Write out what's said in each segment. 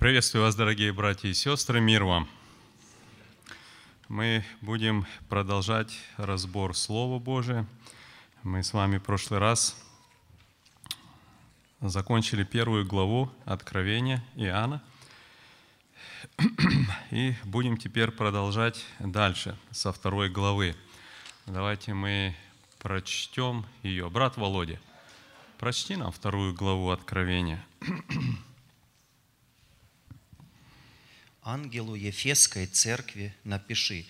Приветствую вас, дорогие братья и сестры, мир вам. Мы будем продолжать разбор Слова Божия. Мы с вами в прошлый раз закончили первую главу Откровения Иоанна. И будем теперь продолжать дальше, со второй главы. Давайте мы прочтем ее. Брат Володя, прочти нам вторую главу Откровения. ангелу Ефесской церкви напиши,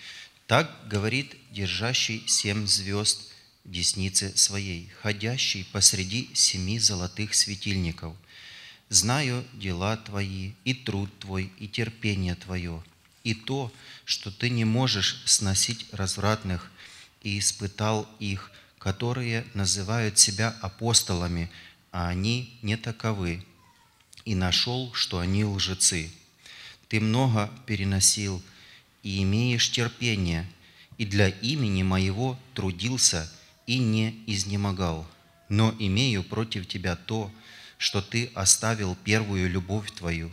так говорит держащий семь звезд десницы своей, ходящий посреди семи золотых светильников. Знаю дела твои, и труд твой, и терпение твое, и то, что ты не можешь сносить развратных, и испытал их, которые называют себя апостолами, а они не таковы, и нашел, что они лжецы ты много переносил и имеешь терпение, и для имени моего трудился и не изнемогал. Но имею против тебя то, что ты оставил первую любовь твою.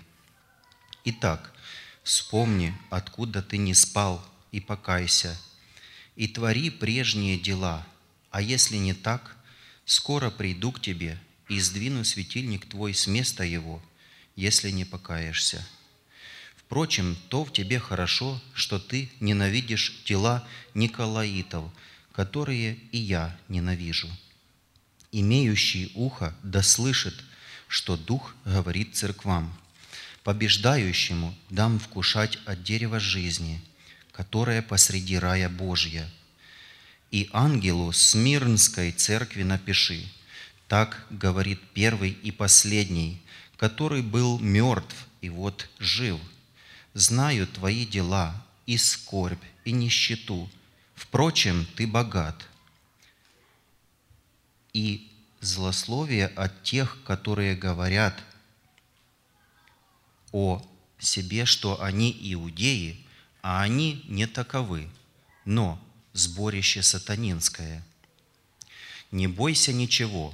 Итак, вспомни, откуда ты не спал, и покайся, и твори прежние дела, а если не так, скоро приду к тебе и сдвину светильник твой с места его, если не покаешься. Впрочем, то в тебе хорошо, что ты ненавидишь дела Николаитов, которые и я ненавижу. Имеющий ухо да слышит, что Дух говорит церквам. Побеждающему дам вкушать от дерева жизни, которое посреди рая Божья. И ангелу Смирнской церкви напиши, так говорит первый и последний, который был мертв и вот жив – знаю твои дела, и скорбь, и нищету. Впрочем, ты богат. И злословие от тех, которые говорят о себе, что они иудеи, а они не таковы, но сборище сатанинское. Не бойся ничего,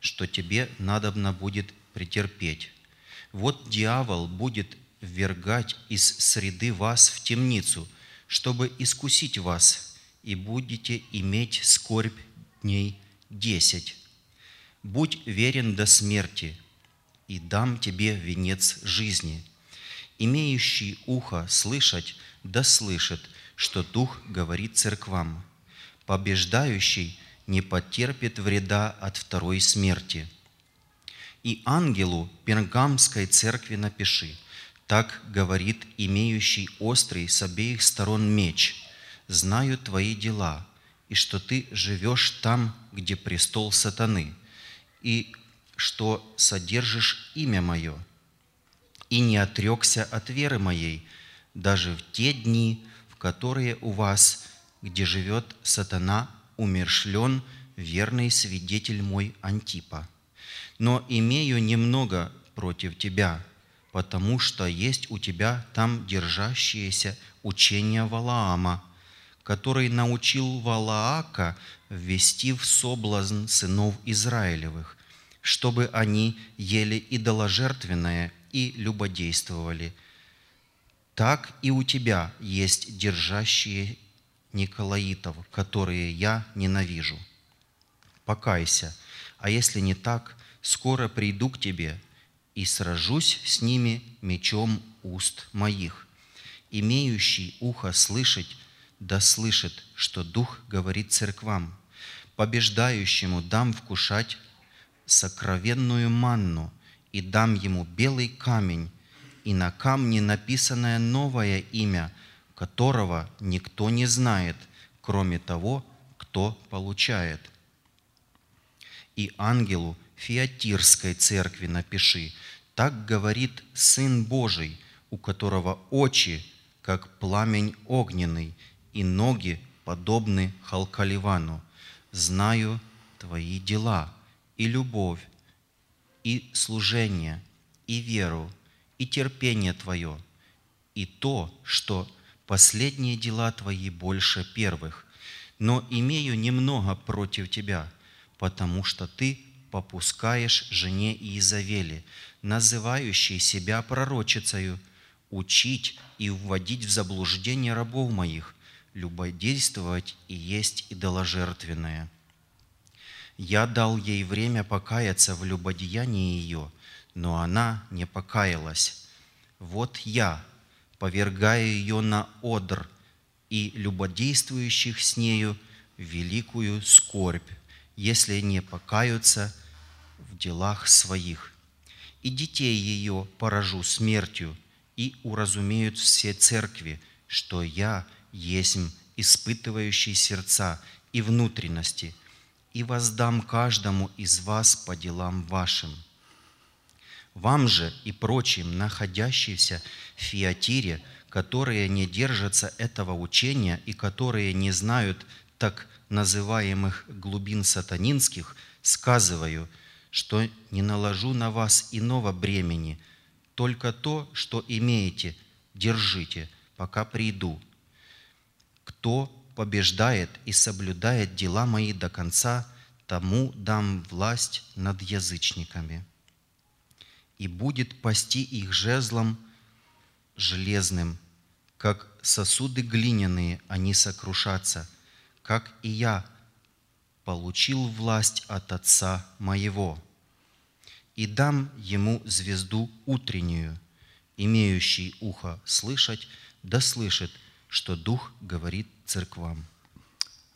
что тебе надобно будет претерпеть. Вот дьявол будет ввергать из среды вас в темницу, чтобы искусить вас, и будете иметь скорбь дней десять. Будь верен до смерти, и дам тебе венец жизни. Имеющий ухо слышать, да слышит, что Дух говорит церквам. Побеждающий не потерпит вреда от второй смерти. И ангелу Пергамской церкви напиши – так говорит имеющий острый с обеих сторон меч. Знаю твои дела, и что ты живешь там, где престол сатаны, и что содержишь имя мое, и не отрекся от веры моей, даже в те дни, в которые у вас, где живет сатана, умершлен верный свидетель мой Антипа. Но имею немного против тебя – потому что есть у тебя там держащееся учение Валаама, который научил Валаака ввести в соблазн сынов Израилевых, чтобы они ели идоложертвенное и любодействовали. Так и у тебя есть держащие Николаитов, которые я ненавижу. Покайся, а если не так, скоро приду к тебе – и сражусь с ними мечом уст моих. Имеющий ухо слышать, да слышит, что Дух говорит церквам. Побеждающему дам вкушать сокровенную манну, и дам ему белый камень, и на камне написанное новое имя, которого никто не знает, кроме того, кто получает. И ангелу Фиатирской церкви напиши, так говорит Сын Божий, у которого очи, как пламень огненный, и ноги подобны халкаливану. Знаю твои дела, и любовь, и служение, и веру, и терпение твое, и то, что последние дела твои больше первых, но имею немного против тебя, потому что ты попускаешь жене Иезавели, называющей себя пророчицею, учить и вводить в заблуждение рабов моих, любодействовать и есть идоложертвенное. Я дал ей время покаяться в любодеянии ее, но она не покаялась. Вот я повергаю ее на одр и любодействующих с нею великую скорбь, если не покаются в делах своих. И детей ее поражу смертью, и уразумеют все церкви, что я есмь испытывающий сердца и внутренности, и воздам каждому из вас по делам вашим. Вам же и прочим, находящимся в Фиатире, которые не держатся этого учения и которые не знают так называемых глубин сатанинских, сказываю, что не наложу на вас иного бремени, только то, что имеете, держите, пока приду. Кто побеждает и соблюдает дела мои до конца, тому дам власть над язычниками. И будет пасти их жезлом железным, как сосуды глиняные они сокрушатся, как и я получил власть от Отца моего. И дам ему звезду утреннюю, имеющий ухо слышать, да слышит – что Дух говорит церквам.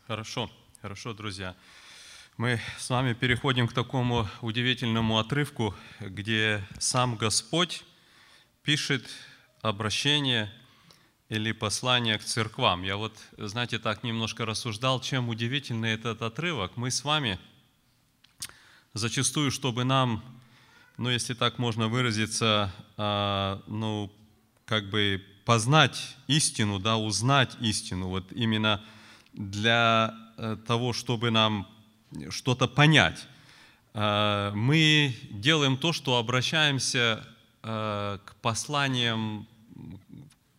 Хорошо, хорошо, друзья. Мы с вами переходим к такому удивительному отрывку, где сам Господь пишет обращение или послание к церквам. Я вот, знаете, так немножко рассуждал, чем удивительный этот отрывок. Мы с вами зачастую, чтобы нам, ну, если так можно выразиться, а, ну, как бы познать истину, да, узнать истину, вот именно для э, того, чтобы нам что-то понять, э, мы делаем то, что обращаемся э, к посланиям,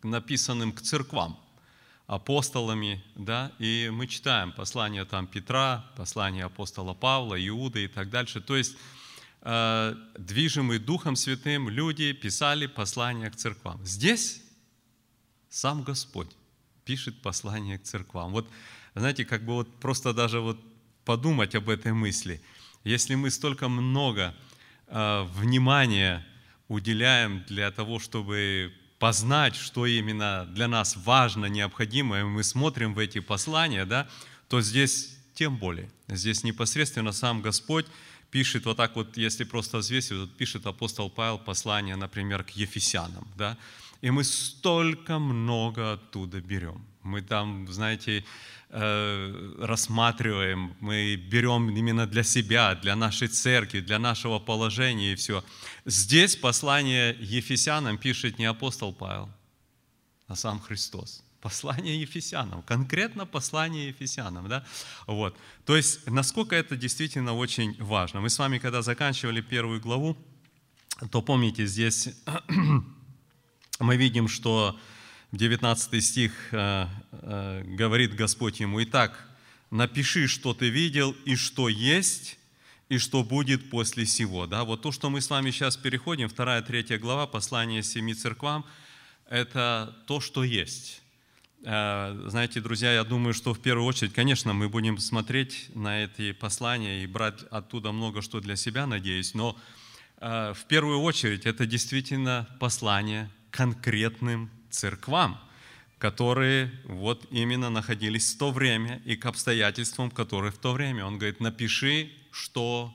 написанным к церквам, апостолами, да, и мы читаем послания там Петра, послания апостола Павла, Иуды и так дальше. То есть движимые Духом Святым люди писали послания к церквам. Здесь сам Господь пишет послание к церквам. Вот, знаете, как бы вот просто даже вот подумать об этой мысли. Если мы столько много э, внимания уделяем для того, чтобы познать, что именно для нас важно, необходимо, и мы смотрим в эти послания, да, то здесь тем более. Здесь непосредственно сам Господь пишет вот так вот, если просто взвесить, вот пишет апостол Павел послание, например, к Ефесянам, да, и мы столько много оттуда берем. Мы там, знаете, рассматриваем, мы берем именно для себя, для нашей церкви, для нашего положения и все. Здесь послание Ефесянам пишет не апостол Павел, а сам Христос. Послание Ефесянам, конкретно послание Ефесянам. Да? Вот. То есть, насколько это действительно очень важно. Мы с вами, когда заканчивали первую главу, то помните, здесь мы видим, что 19 стих э, э, говорит Господь ему, «Итак, напиши, что ты видел и что есть, и что будет после сего». Да? Вот то, что мы с вами сейчас переходим, 2-3 глава, послание семи церквам, это то, что есть. Э, знаете, друзья, я думаю, что в первую очередь, конечно, мы будем смотреть на эти послания и брать оттуда много что для себя, надеюсь, но в первую очередь это действительно послание конкретным церквам, которые вот именно находились в то время и к обстоятельствам, которые в то время. Он говорит, напиши, что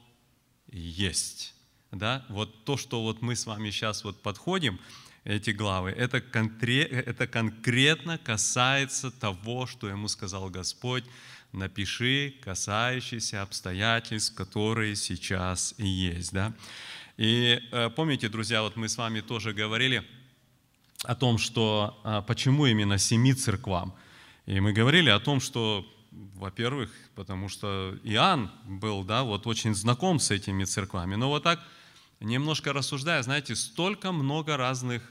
есть. Да? Вот то, что вот мы с вами сейчас вот подходим, эти главы, это, конкре, это конкретно касается того, что ему сказал Господь, напиши, касающиеся обстоятельств, которые сейчас есть. Да? И э, помните, друзья, вот мы с вами тоже говорили – о том, что а, почему именно семи церквам. И мы говорили о том, что, во-первых, потому что Иоанн был, да, вот очень знаком с этими церквами. Но вот так, немножко рассуждая, знаете, столько много разных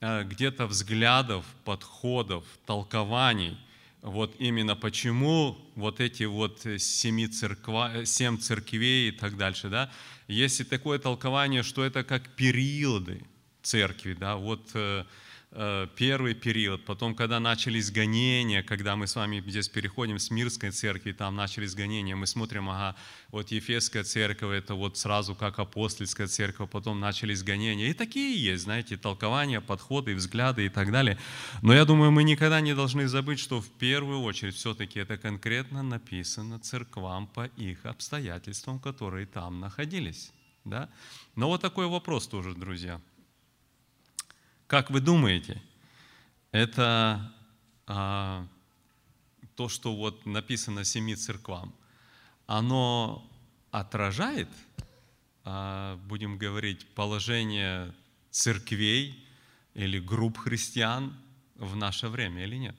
а, где-то взглядов, подходов, толкований вот именно почему вот эти вот семи церква, семь церквей и так дальше, да, есть и такое толкование, что это как периоды церкви, да, вот э, Э, первый период, потом, когда начались гонения, когда мы с вами здесь переходим с Мирской церкви, там начались гонения, мы смотрим, ага, вот Ефесская церковь, это вот сразу как апостольская церковь, потом начались гонения. И такие есть, знаете, толкования, подходы, взгляды и так далее. Но я думаю, мы никогда не должны забыть, что в первую очередь все-таки это конкретно написано церквам по их обстоятельствам, которые там находились. Да? Но вот такой вопрос тоже, друзья – как вы думаете, это а, то, что вот написано семи церквам, оно отражает, а, будем говорить, положение церквей или групп христиан в наше время или нет?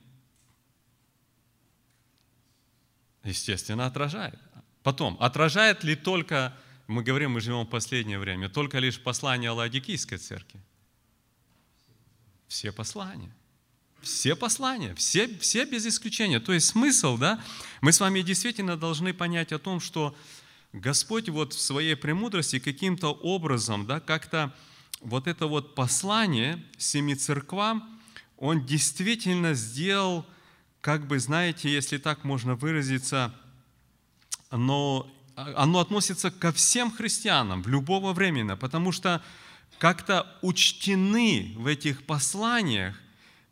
Естественно, отражает. Потом, отражает ли только, мы говорим, мы живем в последнее время, только лишь послание Ладикийской церкви? Все послания. Все послания, все, все без исключения. То есть смысл, да, мы с вами действительно должны понять о том, что Господь вот в своей премудрости каким-то образом, да, как-то вот это вот послание семи церквам, Он действительно сделал, как бы, знаете, если так можно выразиться, но оно относится ко всем христианам в любого времени, потому что как-то учтены в этих посланиях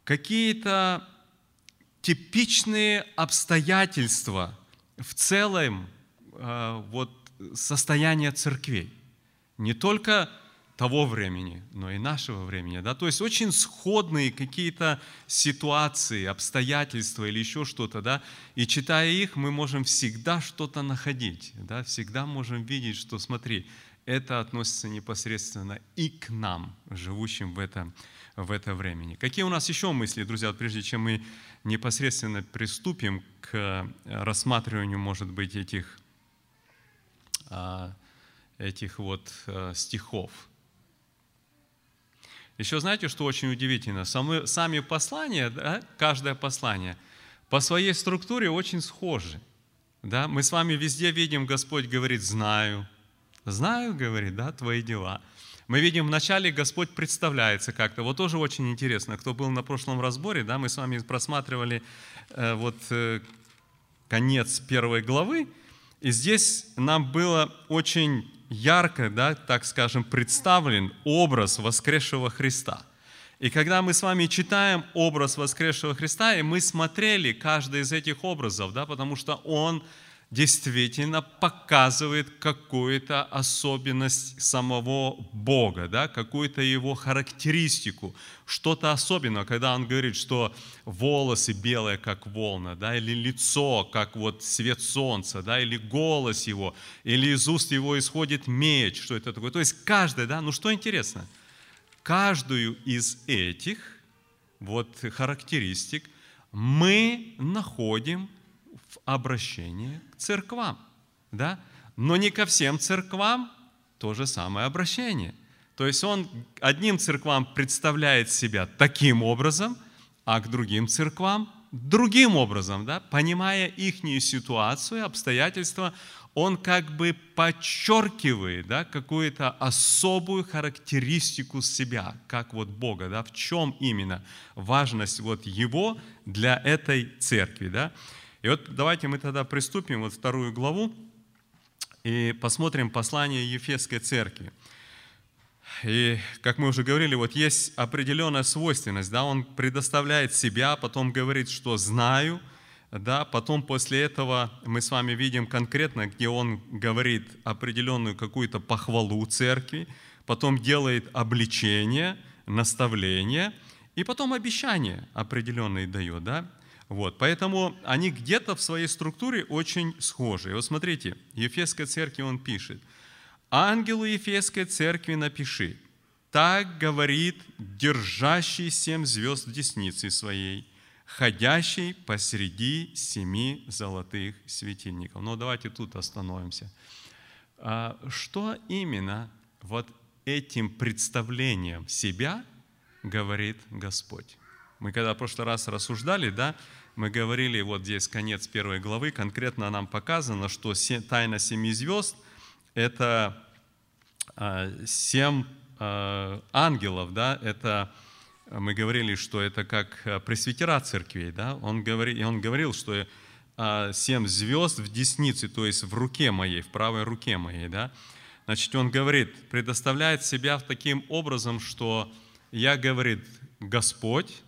какие-то типичные обстоятельства в целом э, вот, состояния церквей. Не только того времени, но и нашего времени. Да? То есть очень сходные какие-то ситуации, обстоятельства или еще что-то. Да? И читая их, мы можем всегда что-то находить. Да? Всегда можем видеть, что смотри, это относится непосредственно и к нам, живущим в это, в это времени. Какие у нас еще мысли, друзья, прежде чем мы непосредственно приступим к рассматриванию, может быть, этих, а, этих вот а, стихов? Еще знаете, что очень удивительно? Сами послания, да, каждое послание, по своей структуре очень схожи. Да? Мы с вами везде видим, Господь говорит «знаю», Знаю, говорит, да, твои дела. Мы видим, вначале Господь представляется как-то. Вот тоже очень интересно, кто был на прошлом разборе, да, мы с вами просматривали э, вот э, конец первой главы, и здесь нам было очень ярко, да, так скажем, представлен образ воскресшего Христа. И когда мы с вами читаем образ воскресшего Христа, и мы смотрели каждый из этих образов, да, потому что он действительно показывает какую-то особенность самого Бога, да, какую-то его характеристику, что-то особенное, когда он говорит, что волосы белые, как волна, да, или лицо, как вот свет солнца, да, или голос его, или из уст его исходит меч, что это такое. То есть каждый, да, ну что интересно, каждую из этих вот характеристик мы находим в обращении к церквам. Да? Но не ко всем церквам то же самое обращение. То есть он одним церквам представляет себя таким образом, а к другим церквам другим образом, да? понимая их ситуацию, обстоятельства, он как бы подчеркивает да, какую-то особую характеристику себя, как вот Бога, да, в чем именно важность вот Его для этой церкви. Да? И вот давайте мы тогда приступим вот вторую главу и посмотрим послание Ефесской церкви. И, как мы уже говорили, вот есть определенная свойственность, да, он предоставляет себя, потом говорит, что знаю, да, потом после этого мы с вами видим конкретно, где он говорит определенную какую-то похвалу церкви, потом делает обличение, наставление, и потом обещание определенные дает, да, вот, поэтому они где-то в своей структуре очень схожи. И вот смотрите, Ефесской церкви он пишет, «Ангелу Ефесской церкви напиши, так говорит держащий семь звезд в деснице своей, ходящий посреди семи золотых светильников». Но давайте тут остановимся. А что именно вот этим представлением себя говорит Господь? Мы когда в прошлый раз рассуждали, да, мы говорили, вот здесь конец первой главы, конкретно нам показано, что тайна семи звезд – это а, семь а, ангелов, да, это мы говорили, что это как э, пресвитера церквей, да, он, говорил, он говорил, что а, семь звезд в деснице, то есть в руке моей, в правой руке моей, да, значит, он говорит, предоставляет себя таким образом, что я, говорит, Господь,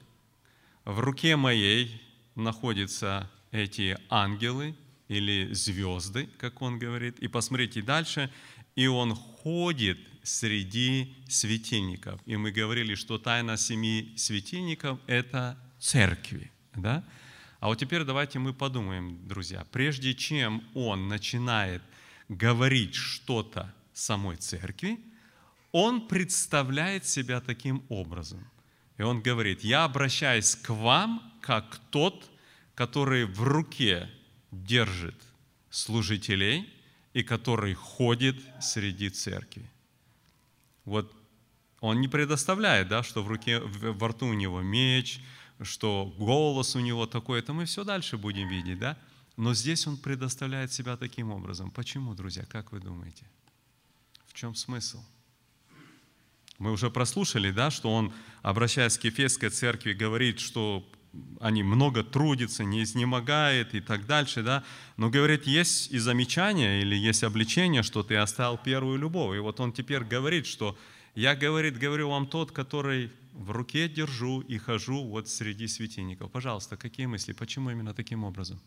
в руке моей находятся эти ангелы или звезды, как он говорит, и посмотрите дальше, и он ходит среди светильников. И мы говорили, что тайна семи светильников – это церкви. Да? А вот теперь давайте мы подумаем, друзья, прежде чем он начинает говорить что-то самой церкви, он представляет себя таким образом. И он говорит, я обращаюсь к вам, как тот, который в руке держит служителей и который ходит среди церкви. Вот он не предоставляет, да, что в руке, во рту у него меч, что голос у него такой, это мы все дальше будем видеть, да? Но здесь он предоставляет себя таким образом. Почему, друзья, как вы думаете? В чем смысл? Мы уже прослушали, да, что он, обращаясь к Ефесской церкви, говорит, что они много трудятся, не изнемогает и так дальше, да. Но, говорит, есть и замечание или есть обличение, что ты оставил первую любовь. И вот он теперь говорит, что я, говорит, говорю вам тот, который в руке держу и хожу вот среди светильников. Пожалуйста, какие мысли? Почему именно таким образом?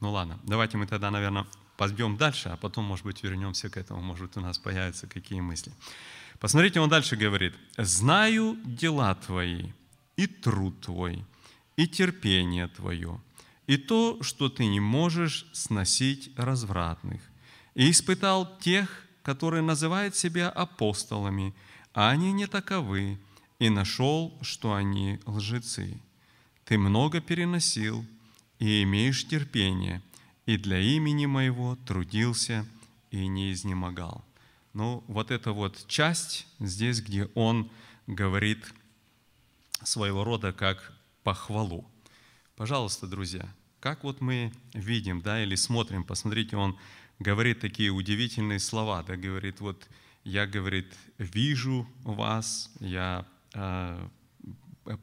Ну ладно, давайте мы тогда, наверное, пойдем дальше, а потом, может быть, вернемся к этому, может, у нас появятся какие мысли. Посмотрите, он дальше говорит. «Знаю дела твои, и труд твой, и терпение твое, и то, что ты не можешь сносить развратных, и испытал тех, которые называют себя апостолами, а они не таковы, и нашел, что они лжецы. Ты много переносил и имеешь терпение, и для имени моего трудился и не изнемогал». Ну, вот эта вот часть здесь, где он говорит своего рода как похвалу. Пожалуйста, друзья, как вот мы видим, да, или смотрим, посмотрите, он говорит такие удивительные слова, да, говорит, вот я, говорит, вижу вас, я э,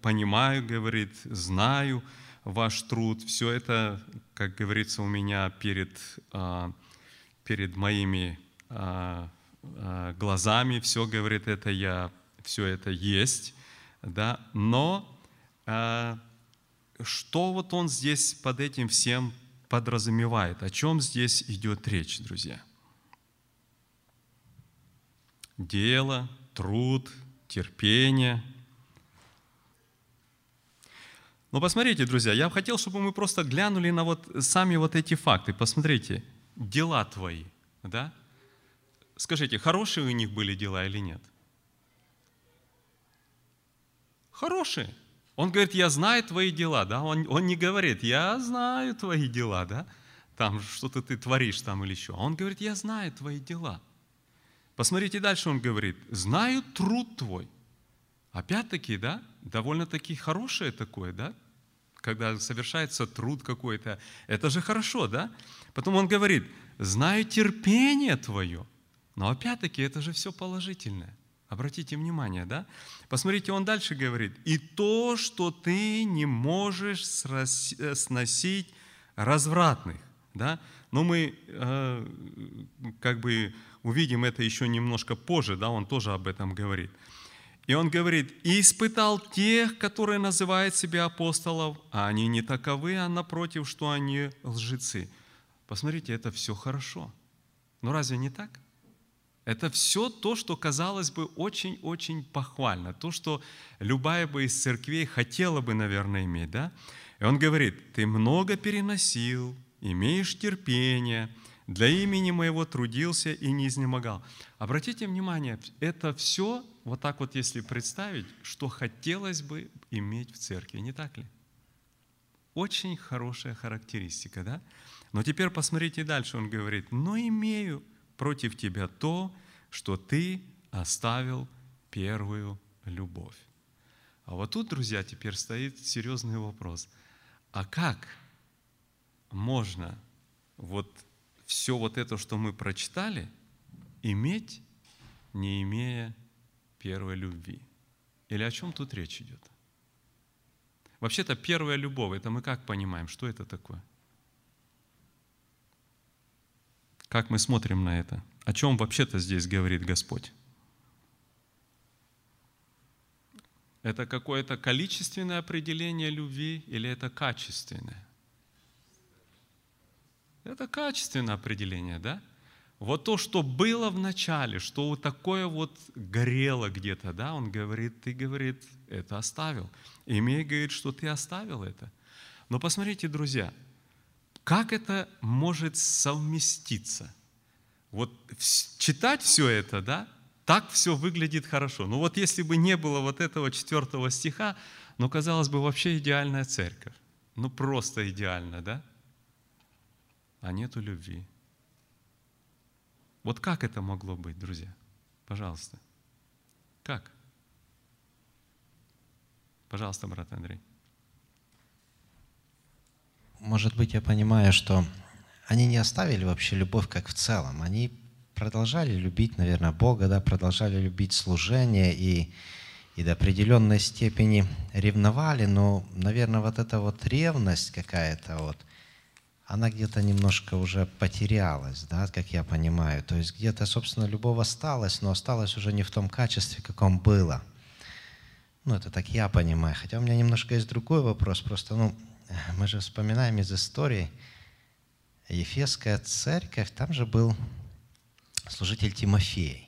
понимаю, говорит, знаю ваш труд, все это, как говорится, у меня перед, э, перед моими э, Э, глазами, все говорит, это я, все это есть, да, но что вот он здесь под этим всем подразумевает, о чем здесь идет речь, друзья? Дело, труд, терпение. Но посмотрите, друзья, я хотел, чтобы мы просто глянули на вот сами вот эти факты. Посмотрите, дела твои, да? Скажите, хорошие у них были дела или нет? Хорошие. Он говорит, я знаю твои дела, да? Он, он не говорит, я знаю твои дела, да? Там что-то ты творишь там или еще. Он говорит, я знаю твои дела. Посмотрите дальше, он говорит, знаю труд твой. Опять-таки, да, довольно-таки хорошее такое, да? Когда совершается труд какой-то, это же хорошо, да? Потом он говорит, знаю терпение твое. Но опять-таки это же все положительное. Обратите внимание, да? Посмотрите, он дальше говорит. И то, что ты не можешь э, сносить развратных. Да? Но мы э, как бы увидим это еще немножко позже, да? он тоже об этом говорит. И он говорит, и испытал тех, которые называют себя апостолов, а они не таковы, а напротив, что они лжецы. Посмотрите, это все хорошо. Но разве не так? Это все то, что казалось бы очень-очень похвально, то, что любая бы из церквей хотела бы, наверное, иметь. Да? И он говорит, ты много переносил, имеешь терпение, для имени моего трудился и не изнемогал. Обратите внимание, это все, вот так вот если представить, что хотелось бы иметь в церкви, не так ли? Очень хорошая характеристика, да? Но теперь посмотрите дальше, он говорит, но имею против тебя то, что ты оставил первую любовь. А вот тут, друзья, теперь стоит серьезный вопрос. А как можно вот все вот это, что мы прочитали, иметь, не имея первой любви? Или о чем тут речь идет? Вообще-то первая любовь, это мы как понимаем, что это такое? Как мы смотрим на это? О чем вообще-то здесь говорит Господь? Это какое-то количественное определение любви или это качественное? Это качественное определение, да? Вот то, что было в начале, что такое вот горело где-то, да, он говорит, ты, говорит, это оставил. Имей, говорит, что ты оставил это. Но посмотрите, друзья, как это может совместиться? Вот читать все это, да, так все выглядит хорошо. Но вот если бы не было вот этого четвертого стиха, ну, казалось бы, вообще идеальная церковь. Ну, просто идеально, да? А нету любви. Вот как это могло быть, друзья? Пожалуйста. Как? Пожалуйста, брат Андрей. Может быть, я понимаю, что они не оставили вообще любовь как в целом. Они продолжали любить, наверное, Бога, да, продолжали любить служение и, и до определенной степени ревновали, но, наверное, вот эта вот ревность какая-то вот, она где-то немножко уже потерялась, да, как я понимаю. То есть где-то, собственно, любовь осталась, но осталась уже не в том качестве, каком было. Ну, это так я понимаю. Хотя у меня немножко есть другой вопрос. Просто, ну, мы же вспоминаем из истории, Ефесская церковь, там же был служитель Тимофей.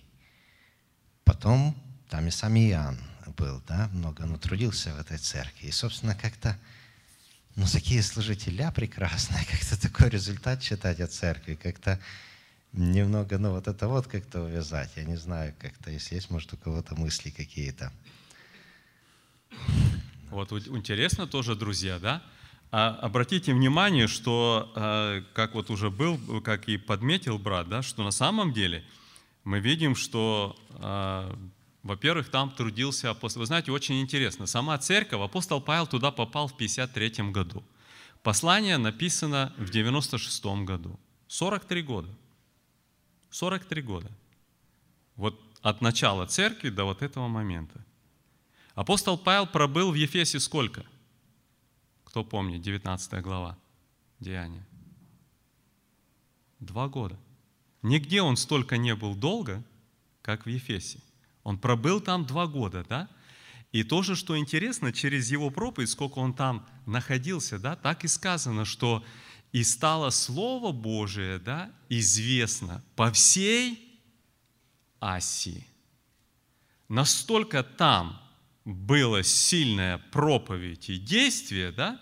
Потом там и сам Иоанн был, да, много ну, трудился в этой церкви. И, собственно, как-то, ну, такие служители прекрасные, как-то такой результат читать о церкви, как-то немного, ну, вот это вот как-то увязать. Я не знаю, как-то, если есть, может, у кого-то мысли какие-то. Вот интересно тоже, друзья, да? А обратите внимание, что, э, как вот уже был, как и подметил брат, да, что на самом деле мы видим, что, э, во-первых, там трудился апостол. Вы знаете, очень интересно. Сама церковь, апостол Павел туда попал в 53 году. Послание написано в 96 году. 43 года. 43 года. Вот от начала церкви до вот этого момента. Апостол Павел пробыл в Ефесе сколько? Кто помнит, 19 глава Деяния. Два года. Нигде он столько не был долго, как в Ефесе. Он пробыл там два года, да? И тоже, что интересно, через его проповедь, сколько он там находился, да, так и сказано, что и стало Слово Божие, да, известно по всей Асии. Настолько там было сильная проповедь и действие, да,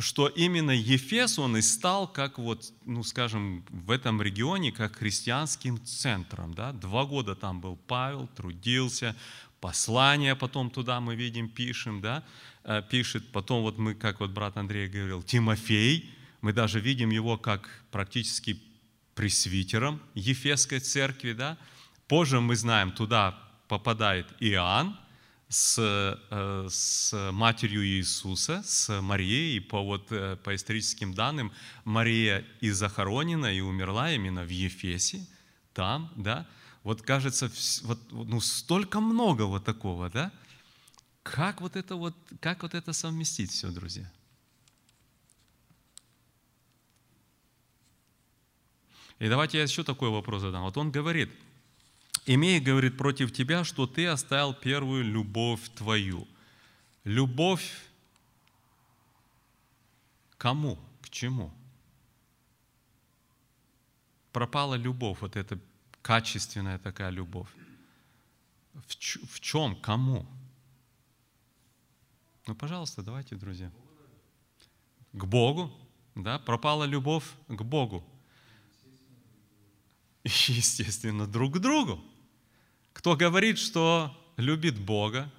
что именно Ефес, он и стал, как вот, ну скажем, в этом регионе, как христианским центром. Да? Два года там был Павел, трудился, послание потом туда мы видим, пишем, да, э, пишет. Потом вот мы, как вот брат Андрей говорил, Тимофей, мы даже видим его как практически пресвитером Ефесской церкви, да. Позже мы знаем, туда попадает Иоанн, с, э, с матерью Иисуса, с Марией, по, вот, э, по историческим данным, Мария и захоронена, и умерла именно в Ефесе, там, да, вот кажется, вот, ну, столько много вот такого, да, как вот это вот, как вот это совместить все, друзья? И давайте я еще такой вопрос задам. Вот он говорит – имея, говорит, против тебя, что ты оставил первую любовь твою. Любовь кому? К чему? Пропала любовь, вот эта качественная такая любовь. В, ч- в чем? Кому? Ну, пожалуйста, давайте, друзья. К Богу, да, пропала любовь к Богу. Естественно, друг к другу. Кто говорит, что любит Бога,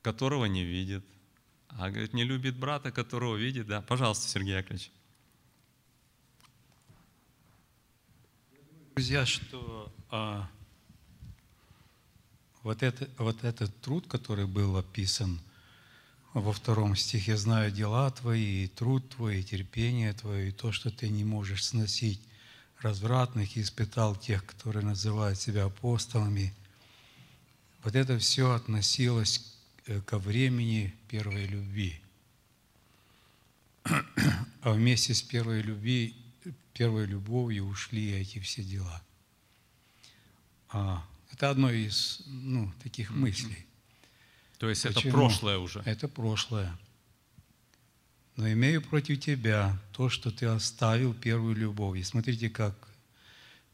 которого не видит, а говорит, не любит брата, которого видит, да. Пожалуйста, Сергей Яковлевич. Друзья, что а, вот, это, вот этот труд, который был описан во втором стихе, «Знаю дела твои, и труд твой, и терпение твое, и то, что ты не можешь сносить развратных, и испытал тех, которые называют себя апостолами». Вот это все относилось э, ко времени первой любви. А вместе с первой, любви, первой любовью ушли эти все дела. А, это одно из ну, таких мыслей. То есть Почему? это прошлое уже. Это прошлое. Но имею против тебя то, что ты оставил первую любовь. И смотрите, как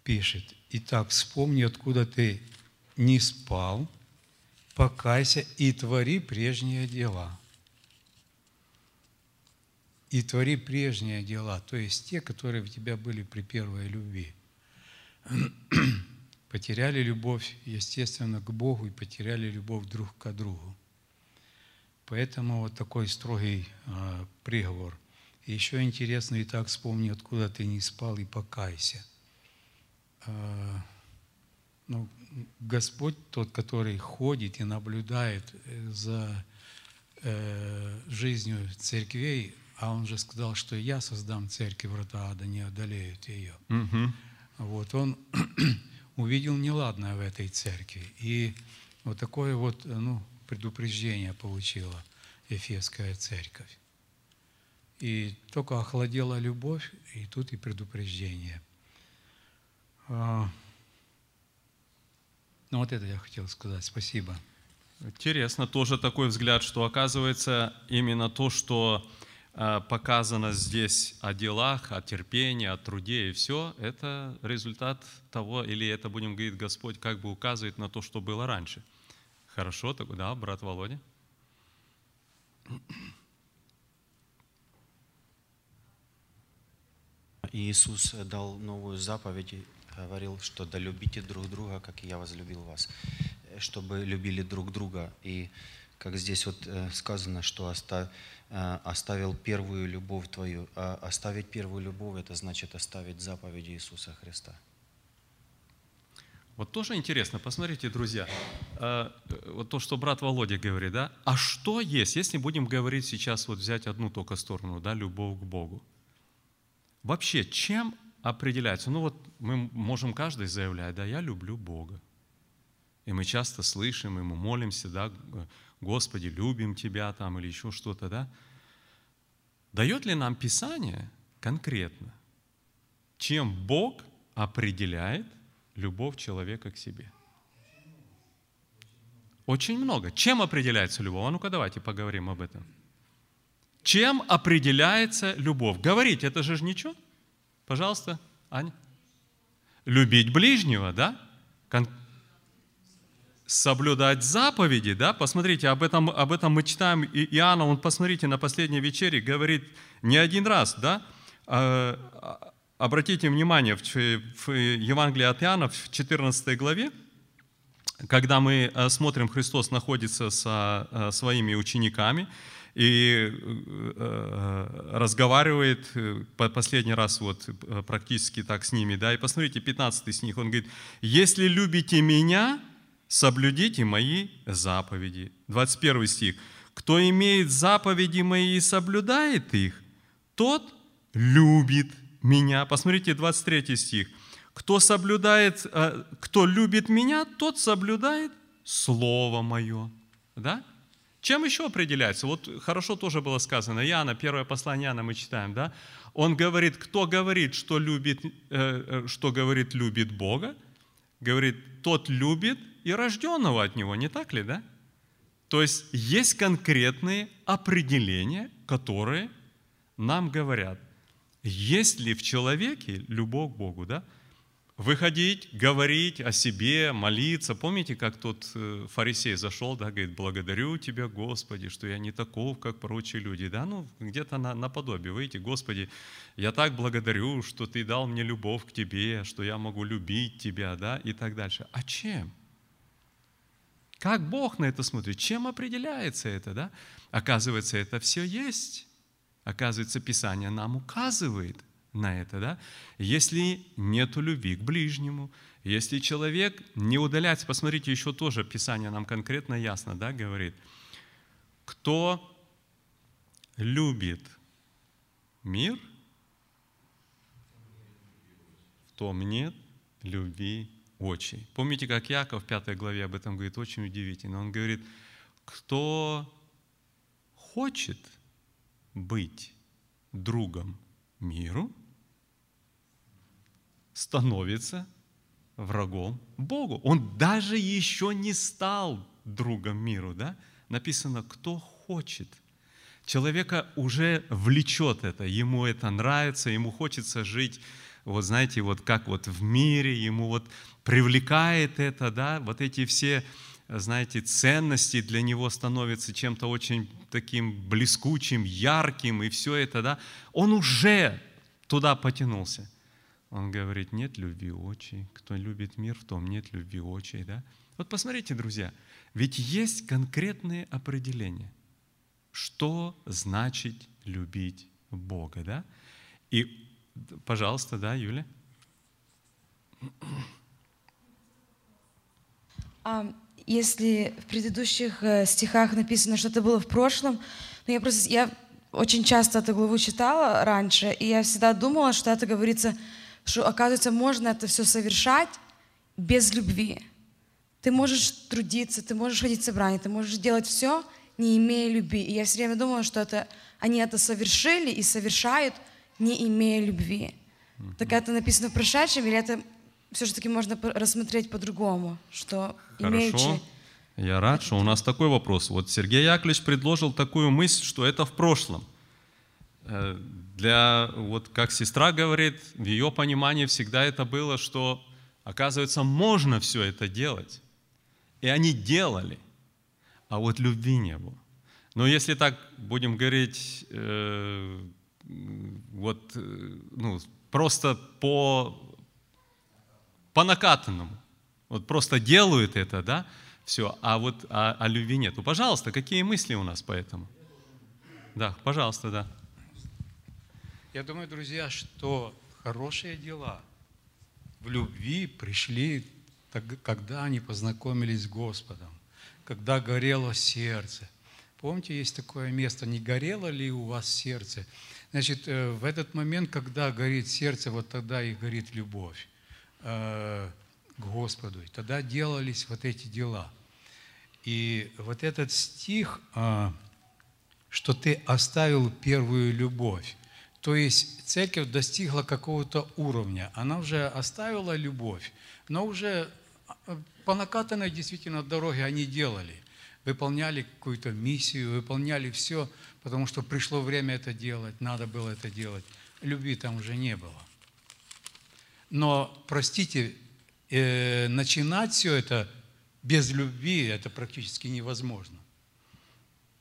пишет. Итак, вспомни, откуда ты не спал, покайся и твори прежние дела. И твори прежние дела, то есть те, которые у тебя были при первой любви потеряли любовь, естественно, к Богу и потеряли любовь друг к другу. Поэтому вот такой строгий э, приговор. И еще интересно, и так вспомни, откуда ты не спал, и покайся. Э, ну, Господь тот, который ходит и наблюдает э, за э, жизнью церквей, а Он же сказал, что я создам церковь, врата ада не одолеют ее. Угу. Вот Он увидел неладное в этой церкви. И вот такое вот ну, предупреждение получила Ефесская церковь. И только охладела любовь, и тут и предупреждение. А, ну вот это я хотел сказать. Спасибо. Интересно тоже такой взгляд, что оказывается именно то, что Э, показано здесь о делах, о терпении, о труде и все, это результат того, или это, будем говорить, Господь как бы указывает на то, что было раньше. Хорошо, так, да, брат Володя? Иисус дал новую заповедь говорил, что да любите друг друга, как и я возлюбил вас, чтобы любили друг друга. И как здесь вот э, сказано, что Э, оставил первую любовь твою. А оставить первую любовь – это значит оставить заповеди Иисуса Христа. Вот тоже интересно, посмотрите, друзья, э, вот то, что брат Володя говорит, да, а что есть, если будем говорить сейчас, вот взять одну только сторону, да, любовь к Богу. Вообще, чем определяется? Ну вот мы можем каждый заявлять, да, я люблю Бога. И мы часто слышим, и мы молимся, да, Господи, любим Тебя там или еще что-то, да? Дает ли нам Писание конкретно, чем Бог определяет любовь человека к себе? Очень много. Чем определяется любовь? А ну-ка давайте поговорим об этом. Чем определяется любовь? Говорить, это же ничего. Пожалуйста, Аня. Любить ближнего, да? соблюдать заповеди, да, посмотрите, об этом, об этом мы читаем, и Иоанна, он, посмотрите, на последней вечере говорит не один раз, да, а, а, обратите внимание, в, Евангелии от Иоанна, в 14 главе, когда мы э, смотрим, Христос находится со э, своими учениками, и э, разговаривает последний раз вот практически так с ними, да, и посмотрите, 15 стих, он говорит, «Если любите меня, соблюдите мои заповеди. 21 стих. Кто имеет заповеди мои и соблюдает их, тот любит меня. Посмотрите, 23 стих. Кто соблюдает, э, кто любит меня, тот соблюдает Слово Мое. Да? Чем еще определяется? Вот хорошо тоже было сказано. Иоанна, первое послание Иоанна мы читаем, да? Он говорит, кто говорит, что любит, э, э, что говорит, любит Бога, говорит, тот любит и рожденного от него, не так ли, да? То есть есть конкретные определения, которые нам говорят, есть ли в человеке любовь к Богу, да? Выходить, говорить о себе, молиться. Помните, как тот э, фарисей зашел, да, говорит, благодарю Тебя, Господи, что я не таков, как прочие люди. Да, ну, где-то на, наподобие. Выйти, Господи, я так благодарю, что Ты дал мне любовь к Тебе, что я могу любить Тебя, да, и так дальше. А чем? Как Бог на это смотрит? Чем определяется это? Да? Оказывается, это все есть. Оказывается, Писание нам указывает на это. Да? Если нет любви к ближнему, Если человек не удаляется, посмотрите, еще тоже Писание нам конкретно ясно да, говорит, кто любит мир, в том нет любви очи. Помните, как Яков в пятой главе об этом говорит, очень удивительно. Он говорит, кто хочет быть другом миру, становится врагом Богу. Он даже еще не стал другом миру, да? Написано, кто хочет. Человека уже влечет это, ему это нравится, ему хочется жить, вот знаете, вот как вот в мире, ему вот привлекает это, да, вот эти все, знаете, ценности для него становятся чем-то очень таким блескучим, ярким, и все это, да, он уже туда потянулся. Он говорит, нет любви очей. Кто любит мир, в том нет любви очей. Да? Вот посмотрите, друзья, ведь есть конкретные определения, что значит любить Бога. Да? И, пожалуйста, да, Юля? Если в предыдущих э, стихах написано, что это было в прошлом, ну я просто, я очень часто эту главу читала раньше, и я всегда думала, что это говорится что, оказывается, можно это все совершать без любви. Ты можешь трудиться, ты можешь ходить в собрание, ты можешь делать все, не имея любви. И я все время думала, что это, они это совершили и совершают, не имея любви. Mm-hmm. Так это написано в прошедшем, или это все-таки можно рассмотреть по-другому, что Хорошо. имеючи... Я рад, что у нас такой вопрос. Вот Сергей Яковлевич предложил такую мысль, что это в прошлом. Э, для, вот как сестра говорит, в ее понимании всегда это было, что, оказывается, можно все это делать. И они делали, а вот любви не было. Но если так будем говорить, э, вот, э, ну, просто по, по накатанному, вот просто делают это, да, все, а вот а, а любви нет. Ну, пожалуйста, какие мысли у нас по этому? Да, пожалуйста, да. Я думаю, друзья, что хорошие дела в любви пришли, когда они познакомились с Господом, когда горело сердце. Помните, есть такое место, не горело ли у вас сердце? Значит, э, в этот момент, когда горит сердце, вот тогда и горит любовь э, к Господу. И тогда делались вот эти дела. И вот этот стих, э, что ты оставил первую любовь, то есть церковь достигла какого-то уровня, она уже оставила любовь, но уже а, по накатанной действительно дороге они делали, выполняли какую-то миссию, выполняли все, потому что пришло время это делать, надо было это делать. Любви там уже не было. Но, простите, э, начинать все это без любви, это практически невозможно.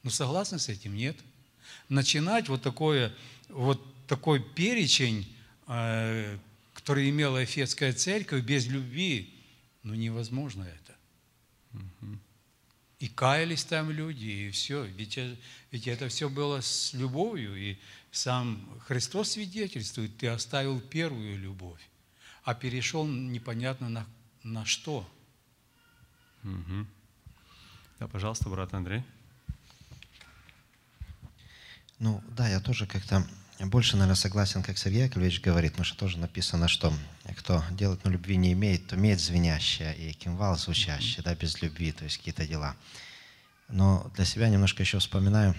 Ну, согласны с этим? Нет. Начинать вот такое вот такой перечень, э, который имела Эфесская церковь, без любви, ну невозможно это. И каялись там люди, и все. Ведь, э, ведь это все было с любовью, и сам Христос свидетельствует, ты оставил первую любовь, а перешел непонятно на, на что. Угу. Да, пожалуйста, брат Андрей. Ну да, я тоже как-то больше, наверное, согласен, как Сергей Яковлевич говорит, потому что тоже написано, что кто делать, но любви не имеет, то имеет звенящее и кимвал звучащий, да, без любви, то есть какие-то дела. Но для себя немножко еще вспоминаю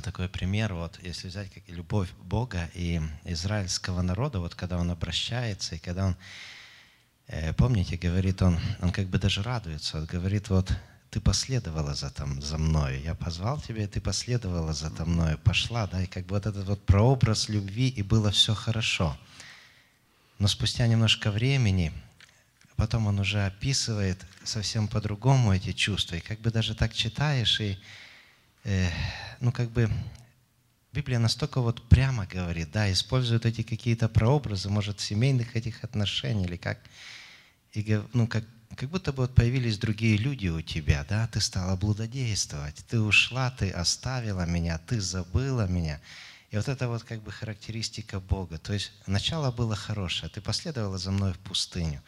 такой пример, вот если взять как любовь Бога и израильского народа, вот когда он обращается, и когда он, э, помните, говорит он, он как бы даже радуется, вот говорит вот, ты последовала за, там, за мною. Я позвал тебя, и ты последовала за там мною, пошла, да, и как бы вот этот вот прообраз любви, и было все хорошо. Но спустя немножко времени, потом он уже описывает совсем по-другому эти чувства. И как бы даже так читаешь, и, ну, как бы Библия настолько вот прямо говорит, да, использует эти какие-то прообразы, может, семейных этих отношений или как, и, ну, как как будто бы вот появились другие люди у тебя, да, ты стала блудодействовать, ты ушла, ты оставила меня, ты забыла меня. И вот это вот как бы характеристика Бога. То есть начало было хорошее, ты последовала за мной в пустыню.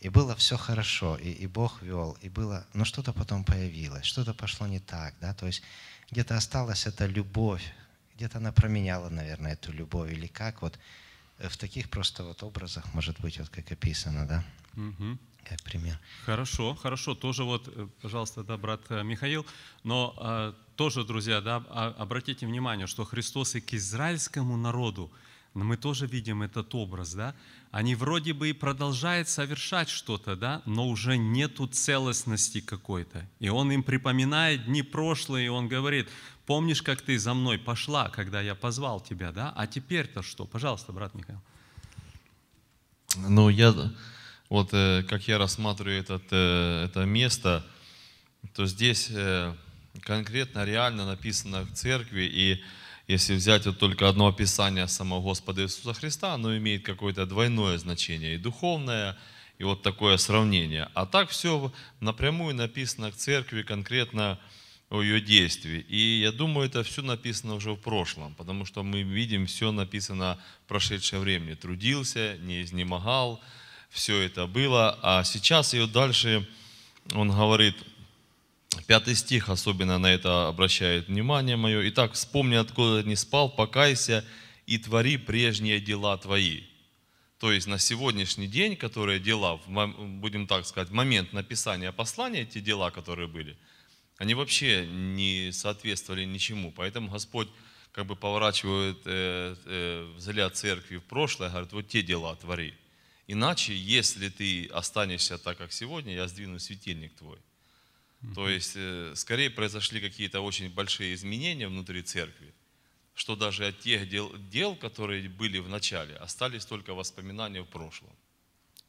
И было все хорошо, и, и Бог вел, и было, но что-то потом появилось, что-то пошло не так, да, то есть где-то осталась эта любовь, где-то она променяла, наверное, эту любовь, или как вот э, в таких просто вот образах, может быть, вот как описано, да, Мгм. как пример. Хорошо, хорошо. Тоже вот, э, пожалуйста, да, брат э, Михаил. Но э, тоже, друзья, да, а- обратите внимание, что Христос и к израильскому народу, но мы тоже видим этот образ, да, они вроде бы и продолжают совершать что-то, да, но уже нету целостности какой-то. И Он им припоминает дни прошлые, и Он говорит, помнишь, как ты за мной пошла, когда я позвал тебя, да, а теперь-то что? Пожалуйста, брат Михаил. Ну, я, вот э, как я рассматриваю этот, э, это место, то здесь э, конкретно, реально написано в церкви, и если взять вот только одно описание самого Господа Иисуса Христа, оно имеет какое-то двойное значение, и духовное, и вот такое сравнение. А так все напрямую написано к церкви конкретно о ее действии. И я думаю, это все написано уже в прошлом, потому что мы видим, все написано в прошедшее время. Трудился, не изнемогал, все это было. А сейчас вот дальше он говорит, пятый стих особенно на это обращает внимание мое. Итак, вспомни, откуда не спал, покайся и твори прежние дела твои. То есть на сегодняшний день, которые дела, будем так сказать, в момент написания послания, эти дела, которые были, они вообще не соответствовали ничему. Поэтому Господь как бы поворачивает э, э, взгляд церкви в прошлое, говорит, вот те дела твори. Иначе, если ты останешься так, как сегодня, я сдвину светильник твой. То есть, э, скорее произошли какие-то очень большие изменения внутри церкви, что даже от тех дел, дел, которые были в начале, остались только воспоминания в прошлом.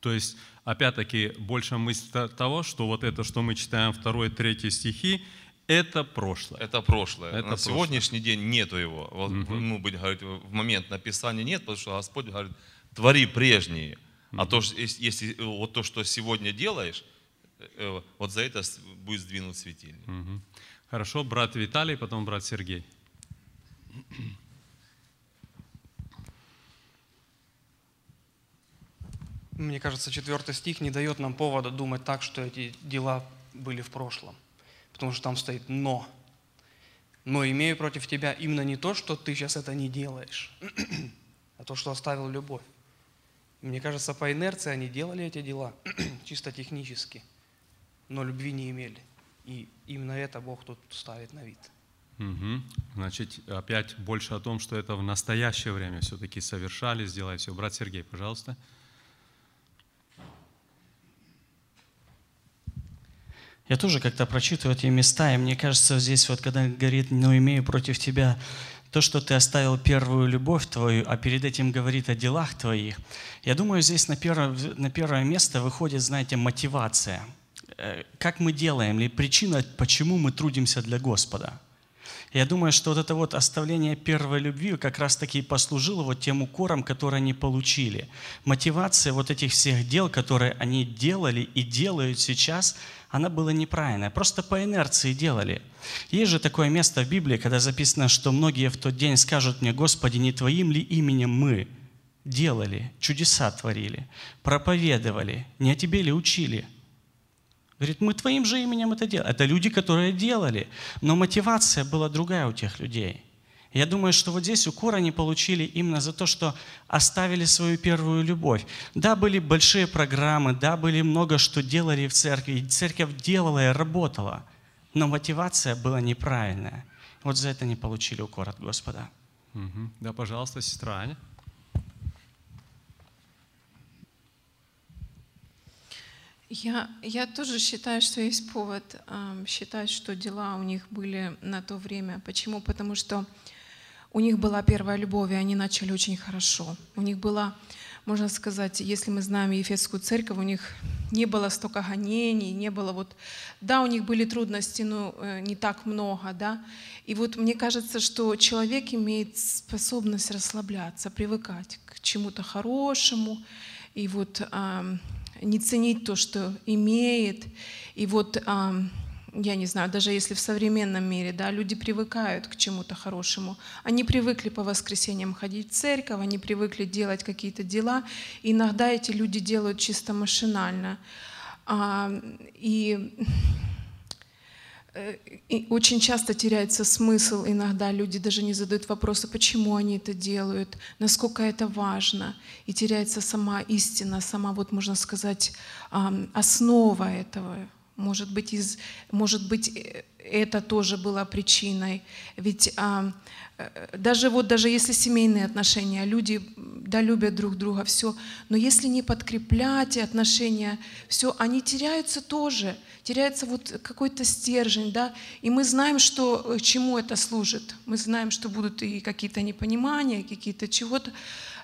То есть, опять-таки, больше мысль того, что вот это, что мы читаем второй, третий стихи, это прошлое. Это прошлое. Это На прошлое. сегодняшний день нету его. Вот, Мгм. Ну, быть, говорит, в момент написания нет, потому что Господь говорит, твори прежние. А то, если, вот то, что сегодня делаешь, э, вот за это будет сдвинут светильник. Мгм. Хорошо, брат Виталий, потом брат Сергей. Мне кажется, четвертый стих не дает нам повода думать так, что эти дела были в прошлом. Потому что там стоит «но». Но имею против тебя именно не то, что ты сейчас это не делаешь, а то, что оставил любовь. Мне кажется, по инерции они делали эти дела, чисто технически, но любви не имели. И именно это Бог тут ставит на вид. Мгм. Значит, опять больше о том, что это в настоящее время все-таки совершали, сделали все. Брат Сергей, пожалуйста. Я тоже как-то прочитываю эти места, и мне кажется, здесь вот, когда говорит, но имею против тебя то, что ты оставил первую любовь твою, а перед этим говорит о делах твоих, я думаю, здесь на первое, на первое место выходит, знаете, мотивация. Э, Как мы делаем, или причина, почему мы трудимся для Господа. Я думаю, что вот это вот оставление первой любви как раз таки и послужило вот тем укором, который они получили. Мотивация вот этих всех дел, которые они делали и делают сейчас, она была неправильная. Просто по инерции делали. Есть же такое место в Библии, когда записано, что многие в тот день скажут мне, Господи, не Твоим ли именем мы делали, чудеса творили, проповедовали, не о Тебе ли учили? Говорит, мы твоим же именем это делали. Это люди, которые делали. Но мотивация была другая у тех людей. Я думаю, что вот здесь укор они получили именно за то, что оставили свою первую любовь. Да, были большие программы, да, были много что делали в церкви. И церковь делала и работала. Но мотивация была неправильная. Вот за это они получили укор от Господа. Мгм. Да, пожалуйста, сестра Аня. Я, я тоже считаю, что есть повод ам, считать, что дела у них были на то время. Почему? Потому что у них была первая любовь, и они начали очень хорошо. У них была, можно сказать, если мы знаем Ефесскую церковь, у них не было столько гонений, не было вот... Да, у них были трудности, но э, не так много, да. И вот мне кажется, что человек имеет способность расслабляться, привыкать к чему-то хорошему, и вот ам, не ценить то, что имеет. И вот я не знаю, даже если в современном мире, да, люди привыкают к чему-то хорошему. Они привыкли по воскресеньям ходить в церковь, они привыкли делать какие-то дела. И иногда эти люди делают чисто машинально. И и очень часто теряется смысл, иногда люди даже не задают вопросы, почему они это делают, насколько это важно, и теряется сама истина, сама, вот можно сказать, основа этого. Может быть, из, может быть э, это тоже было причиной. Ведь даже вот даже если семейные отношения, люди да, любят друг друга, все, но если не подкреплять отношения, все, они теряются тоже, теряется вот какой-то стержень, да, и мы знаем, что, э, чему это служит, мы знаем, что будут и какие-то непонимания, какие-то чего-то,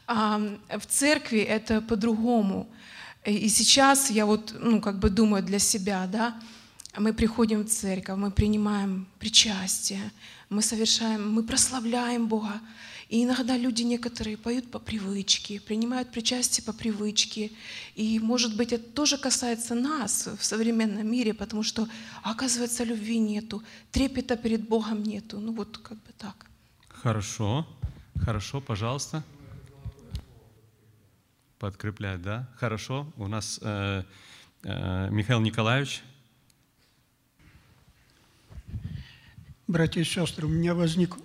а в церкви это по-другому. И сейчас я вот, ну, как бы думаю для себя, да, мы приходим в церковь, мы принимаем причастие, мы совершаем, мы прославляем Бога. И иногда люди некоторые поют по привычке, принимают причастие по привычке. И, может быть, это тоже касается нас в современном мире, потому что, оказывается, любви нету, трепета перед Богом нету. Ну вот как бы так. Хорошо, хорошо, пожалуйста. Подкреплять, да? Хорошо. У нас э, э, Михаил Николаевич. Братья и сестры, у меня возник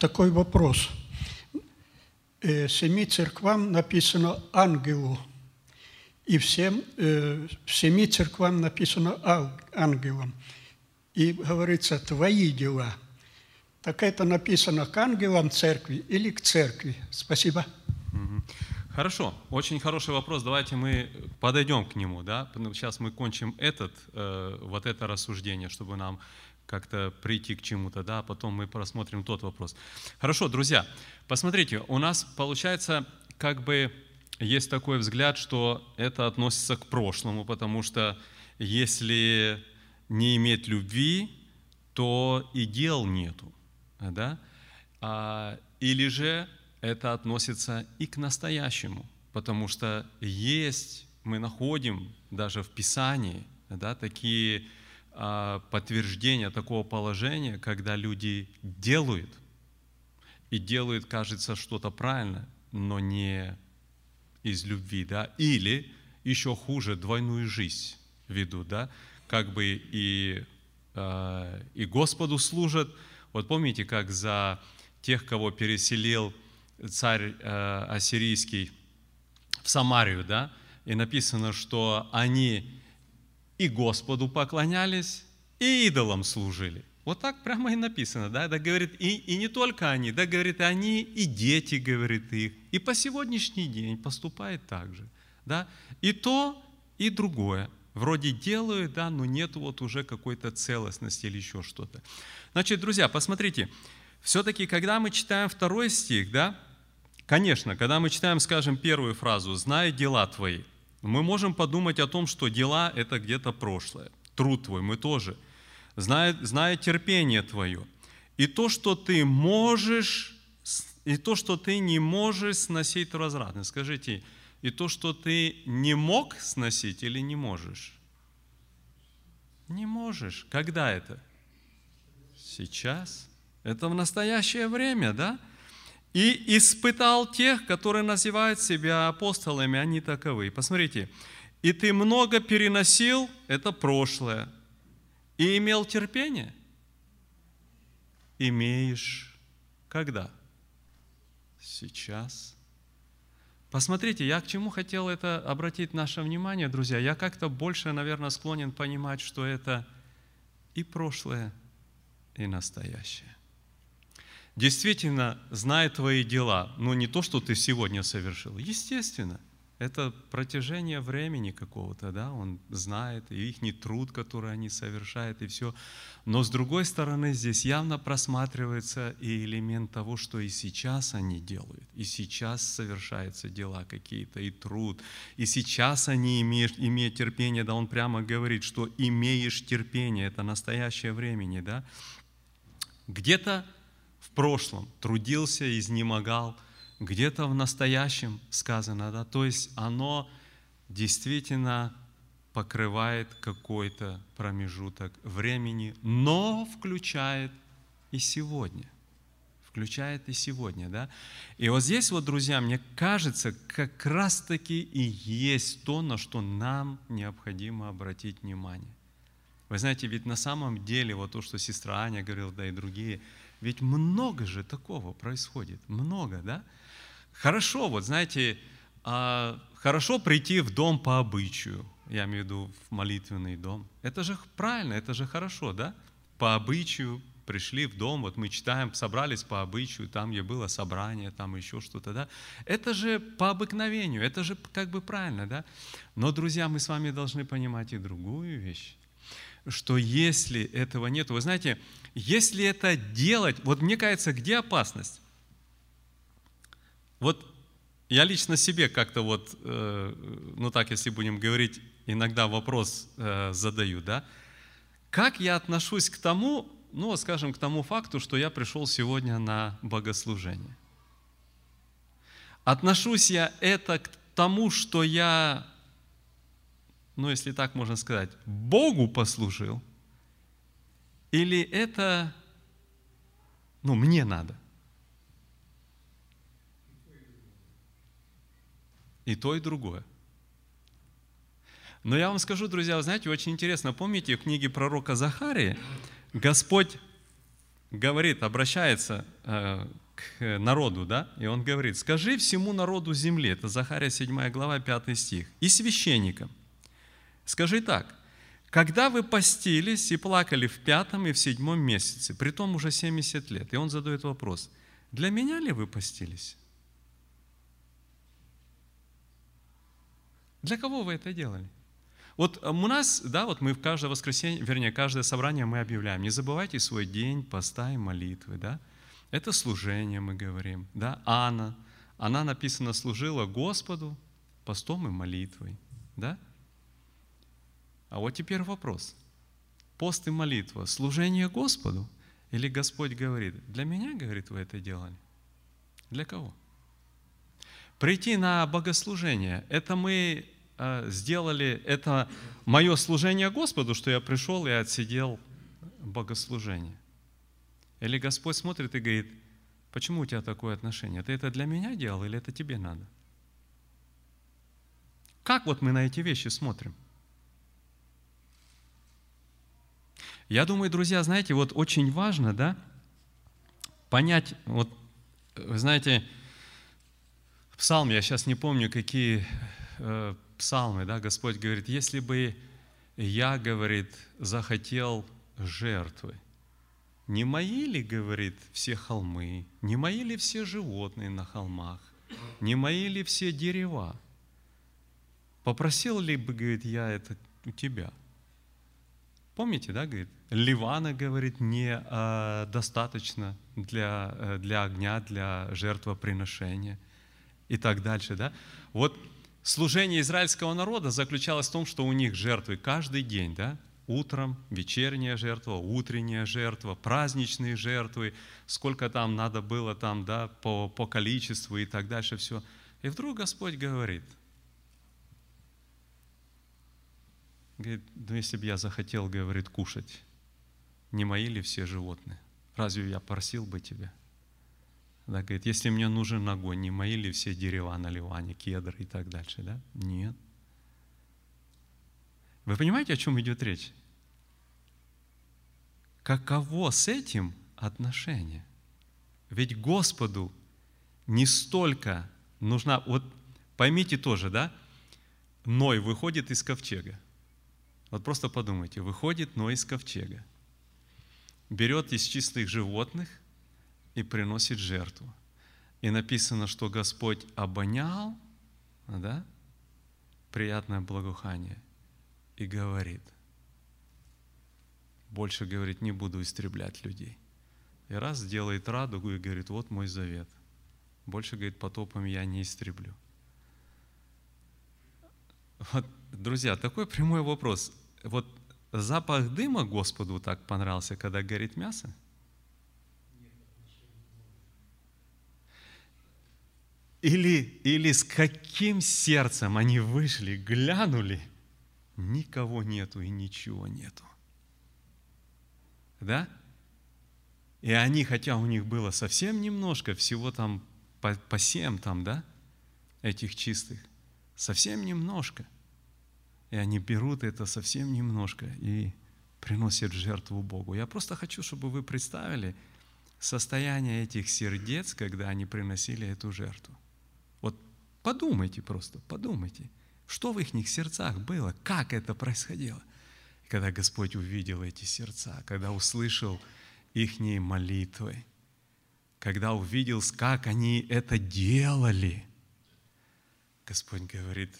такой вопрос. Э, семи церквам написано «ангелу», и всем, э, семи церквам написано «ангелам». И говорится «твои дела». Так это написано к ангелам церкви или к церкви? Спасибо. Хорошо, очень хороший вопрос. Давайте мы подойдем к нему. Да? Сейчас мы кончим этот, э, вот это рассуждение, чтобы нам как-то прийти к чему-то, да, а потом мы просмотрим тот вопрос. Хорошо, друзья, посмотрите, у нас получается как бы есть такой взгляд, что это относится к прошлому, потому что если не иметь любви, то и дел нету, да? А, или же это относится и к настоящему, потому что есть, мы находим даже в Писании, да, такие подтверждение такого положения, когда люди делают, и делают, кажется, что-то правильно, но не из любви, да, или еще хуже, двойную жизнь ведут, да, как бы и, э, и Господу служат. Вот помните, как за тех, кого переселил царь э, ассирийский в Самарию, да, и написано, что они и Господу поклонялись, и идолам служили. Вот так прямо и написано, да, да говорит, и, и не только они, да, говорит, они, и дети, говорит их, и по сегодняшний день поступает так же, да, и то, и другое, вроде делают, да, но нет вот уже какой-то целостности или еще что-то. Значит, друзья, посмотрите, все-таки, когда мы читаем второй стих, да, конечно, когда мы читаем, скажем, первую фразу «знай дела твои», мы можем подумать о том, что дела – это где-то прошлое. Труд твой, мы тоже. Зная, зная терпение твое. И то, что ты можешь, и то, что ты не можешь сносить развратно. Скажите, и то, что ты не мог сносить или не можешь? Не можешь. Когда это? Сейчас. Это в настоящее время, да? И испытал тех, которые называют себя апостолами, они таковы. Посмотрите, и ты много переносил, это прошлое, и имел терпение, имеешь когда? Сейчас. Посмотрите, я к чему хотел это обратить наше внимание, друзья. Я как-то больше, наверное, склонен понимать, что это и прошлое, и настоящее действительно знает твои дела, но не то, что ты сегодня совершил. Естественно, это протяжение времени какого-то, да, он знает, и их труд, который они совершают, и все. Но с другой стороны, здесь явно просматривается и элемент того, что и сейчас они делают, и сейчас совершаются дела какие-то, и труд, и сейчас они имеют, имеют терпение, да, он прямо говорит, что имеешь терпение, это настоящее времени, да. Где-то прошлом трудился, изнемогал, где-то в настоящем сказано, да, то есть оно действительно покрывает какой-то промежуток времени, но включает и сегодня. Включает и сегодня, да? И вот здесь вот, друзья, мне кажется, как раз-таки и есть то, на что нам необходимо обратить внимание. Вы знаете, ведь на самом деле, вот то, что сестра Аня говорила, да и другие, ведь много же такого происходит, много, да? Хорошо, вот знаете, а, хорошо прийти в дом по обычаю, я имею в виду в молитвенный дом. Это же правильно, это же хорошо, да? По обычаю пришли в дом, вот мы читаем, собрались по обычаю, там где было собрание, там еще что-то, да? Это же по обыкновению, это же как бы правильно, да? Но, друзья, мы с вами должны понимать и другую вещь что если этого нет, вы знаете, если это делать, вот мне кажется, где опасность? Вот я лично себе как-то вот, э, ну так, если будем говорить, иногда вопрос э, задаю, да? Как я отношусь к тому, ну, скажем, к тому факту, что я пришел сегодня на богослужение? Отношусь я это к тому, что я, ну, если так можно сказать, Богу послужил? Или это, ну, мне надо – И то, и другое. Но я вам скажу, друзья, вы знаете, очень интересно, помните в книге пророка Захарии, Господь говорит, обращается э, к народу, да, и он говорит, скажи всему народу земли, это Захария 7 глава, 5 стих, и священникам, скажи так, когда вы постились и плакали в пятом и в седьмом месяце, при том уже 70 лет, и он задает вопрос, для меня ли вы постились? Для кого вы это делали? Вот у нас, да, вот мы в каждое воскресенье, вернее, каждое собрание мы объявляем, не забывайте свой день поста и молитвы, да. Это служение, мы говорим, да. Анна, она написано служила Господу постом и молитвой, да. А вот теперь вопрос. Пост и молитва, служение Господу? Или Господь говорит, для меня, говорит, вы это делали? Для кого? Прийти на богослужение, это мы э, сделали, это мое служение Господу, что я пришел и отсидел богослужение. Или Господь смотрит и говорит, почему у тебя такое отношение? Ты это для меня делал или это тебе надо? Как вот мы на эти вещи смотрим? Я думаю, друзья, знаете, вот очень важно, да, понять, вот, вы знаете, псалм, я сейчас не помню, какие э, псалмы, да, Господь говорит, если бы я, говорит, захотел жертвы, не мои ли, говорит, все холмы, не мои ли все животные на холмах, не мои ли все дерева? Попросил ли бы, говорит, я это у тебя? Помните, да, говорит, Ливана, говорит, не а, достаточно для, э, для огня, для жертвоприношения – и так дальше. Да? Вот служение израильского народа заключалось в том, что у них жертвы каждый день, да? утром вечерняя жертва, утренняя жертва, праздничные жертвы, сколько там надо было там, да, по, по количеству и так дальше, все. И вдруг Господь говорит, говорит, ну если бы я захотел, говорит, кушать, не мои ли все животные? Разве я просил бы тебя? Она говорит, если мне нужен огонь, не мои ли все дерева на Ливане, кедры и так дальше, да? Нет. Вы понимаете, о чем идет речь? Каково с этим отношение? Ведь Господу не столько нужна... Вот поймите тоже, да? Ной выходит из ковчега. Вот просто подумайте, выходит Ной из ковчега, берет из чистых животных – и приносит жертву. И написано, что Господь обонял, да, приятное благоухание и говорит, больше говорит, не буду истреблять людей. И раз делает радугу и говорит, вот мой завет. Больше, говорит, потопом я не истреблю. Вот, друзья, такой прямой вопрос. Вот запах дыма Господу так понравился, когда горит мясо – Или, или с каким сердцем они вышли, глянули никого нету и ничего нету. Да? И они, хотя у них было совсем немножко, всего там по, по семь там, да, этих чистых, совсем немножко. И они берут это совсем немножко и приносят жертву Богу. Я просто хочу, чтобы вы представили состояние этих сердец, когда они приносили эту жертву. Вот подумайте просто, подумайте, что в их сердцах было, как это происходило. Когда Господь увидел эти сердца, когда услышал их молитвы, когда увидел, как они это делали, Господь говорит,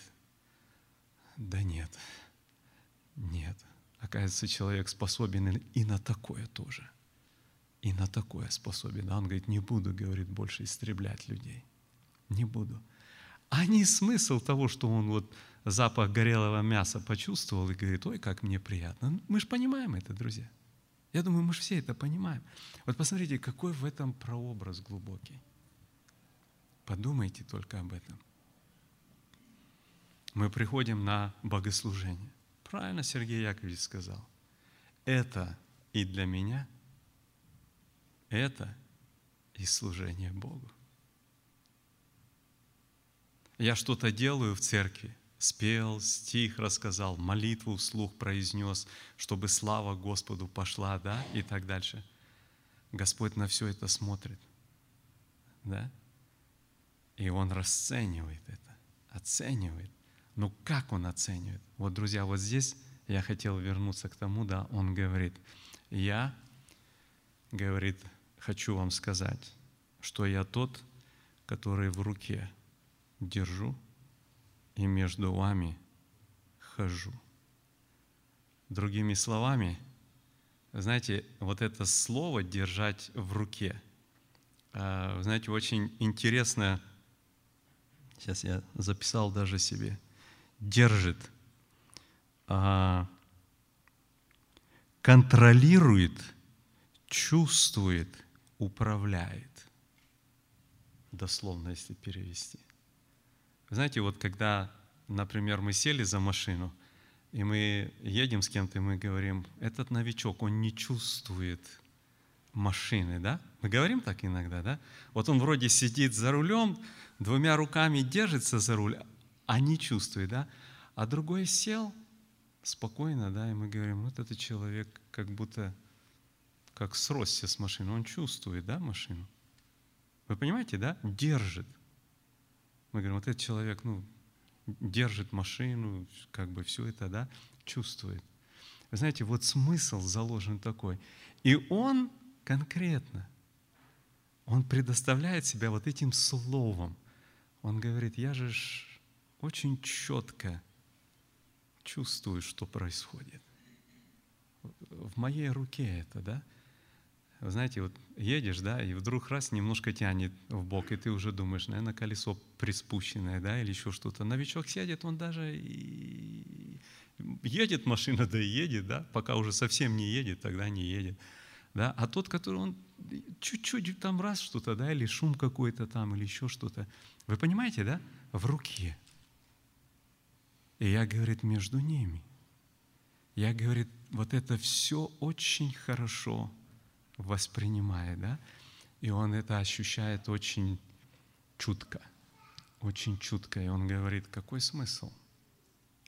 да нет, нет. Оказывается, человек способен и на такое тоже. И на такое способен. А он говорит, не буду, говорит, больше истреблять людей. Не буду. А не смысл того, что он вот запах горелого мяса почувствовал и говорит, ой, как мне приятно. Ну, мы же понимаем это, друзья. Я думаю, мы же все это понимаем. Вот посмотрите, какой в этом прообраз глубокий. Подумайте только об этом. Мы приходим на богослужение. Правильно Сергей Яковлевич сказал. Это и для меня, это и служение Богу. Я что-то делаю в церкви, спел, стих рассказал, молитву вслух произнес, чтобы слава Господу пошла, да, и так дальше. Господь на все это смотрит, да, и Он расценивает это, оценивает. Ну как Он оценивает? Вот, друзья, вот здесь я хотел вернуться к тому, да, Он говорит, я, говорит, хочу вам сказать, что я тот, который в руке держу и между вами хожу. Другими словами, знаете, вот это слово «держать в руке», а, знаете, очень интересно, сейчас я записал даже себе, держит, а, контролирует, чувствует, управляет. Дословно, если перевести. Знаете, вот когда, например, мы сели за машину, и мы едем с кем-то, и мы говорим, этот новичок, он не чувствует машины, да? Мы говорим так иногда, да? Вот он вроде сидит за рулем, двумя руками держится за руль, не чувствует, да? А другой сел спокойно, да, и мы говорим, вот этот человек как будто как сросся с машиной, он чувствует, да, машину. Вы понимаете, да? Держит. Мы говорим, вот этот человек, ну, держит машину, как бы все это, да, чувствует. Вы знаете, вот смысл заложен такой. И он конкретно, он предоставляет себя вот этим словом. Он говорит, я же очень четко чувствую, что происходит. В моей руке это, да? Вы знаете, вот едешь, да, и вдруг раз немножко тянет в бок, и ты уже думаешь, наверное, колесо приспущенное, да, или еще что-то. Новичок сядет, он даже и едет машина, да и едет, да, пока уже совсем не едет, тогда не едет. Да? А тот, который он чуть-чуть там раз что-то, да, или шум какой-то там, или еще что-то. Вы понимаете, да? В руке. И я, говорит, между ними. Я, говорит, вот это все очень хорошо воспринимает, да? И он это ощущает очень чутко, очень чутко. И он говорит, какой смысл?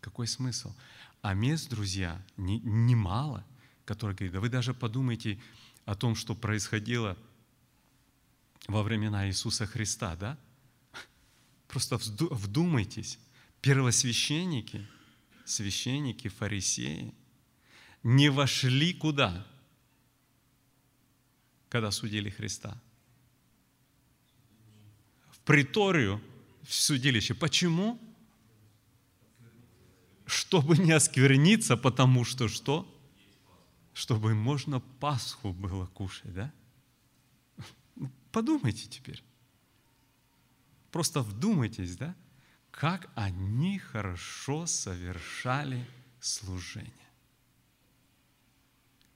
Какой смысл? А мест, друзья, немало, не которые говорит, да вы даже подумайте о том, что происходило во времена Иисуса Христа, да? Просто вдумайтесь. Первосвященники, священники, фарисеи не вошли куда? когда судили Христа? В приторию, в судилище. Почему? Чтобы не оскверниться, потому что что? Чтобы можно Пасху было кушать, да? Подумайте теперь. Просто вдумайтесь, да? Как они хорошо совершали служение.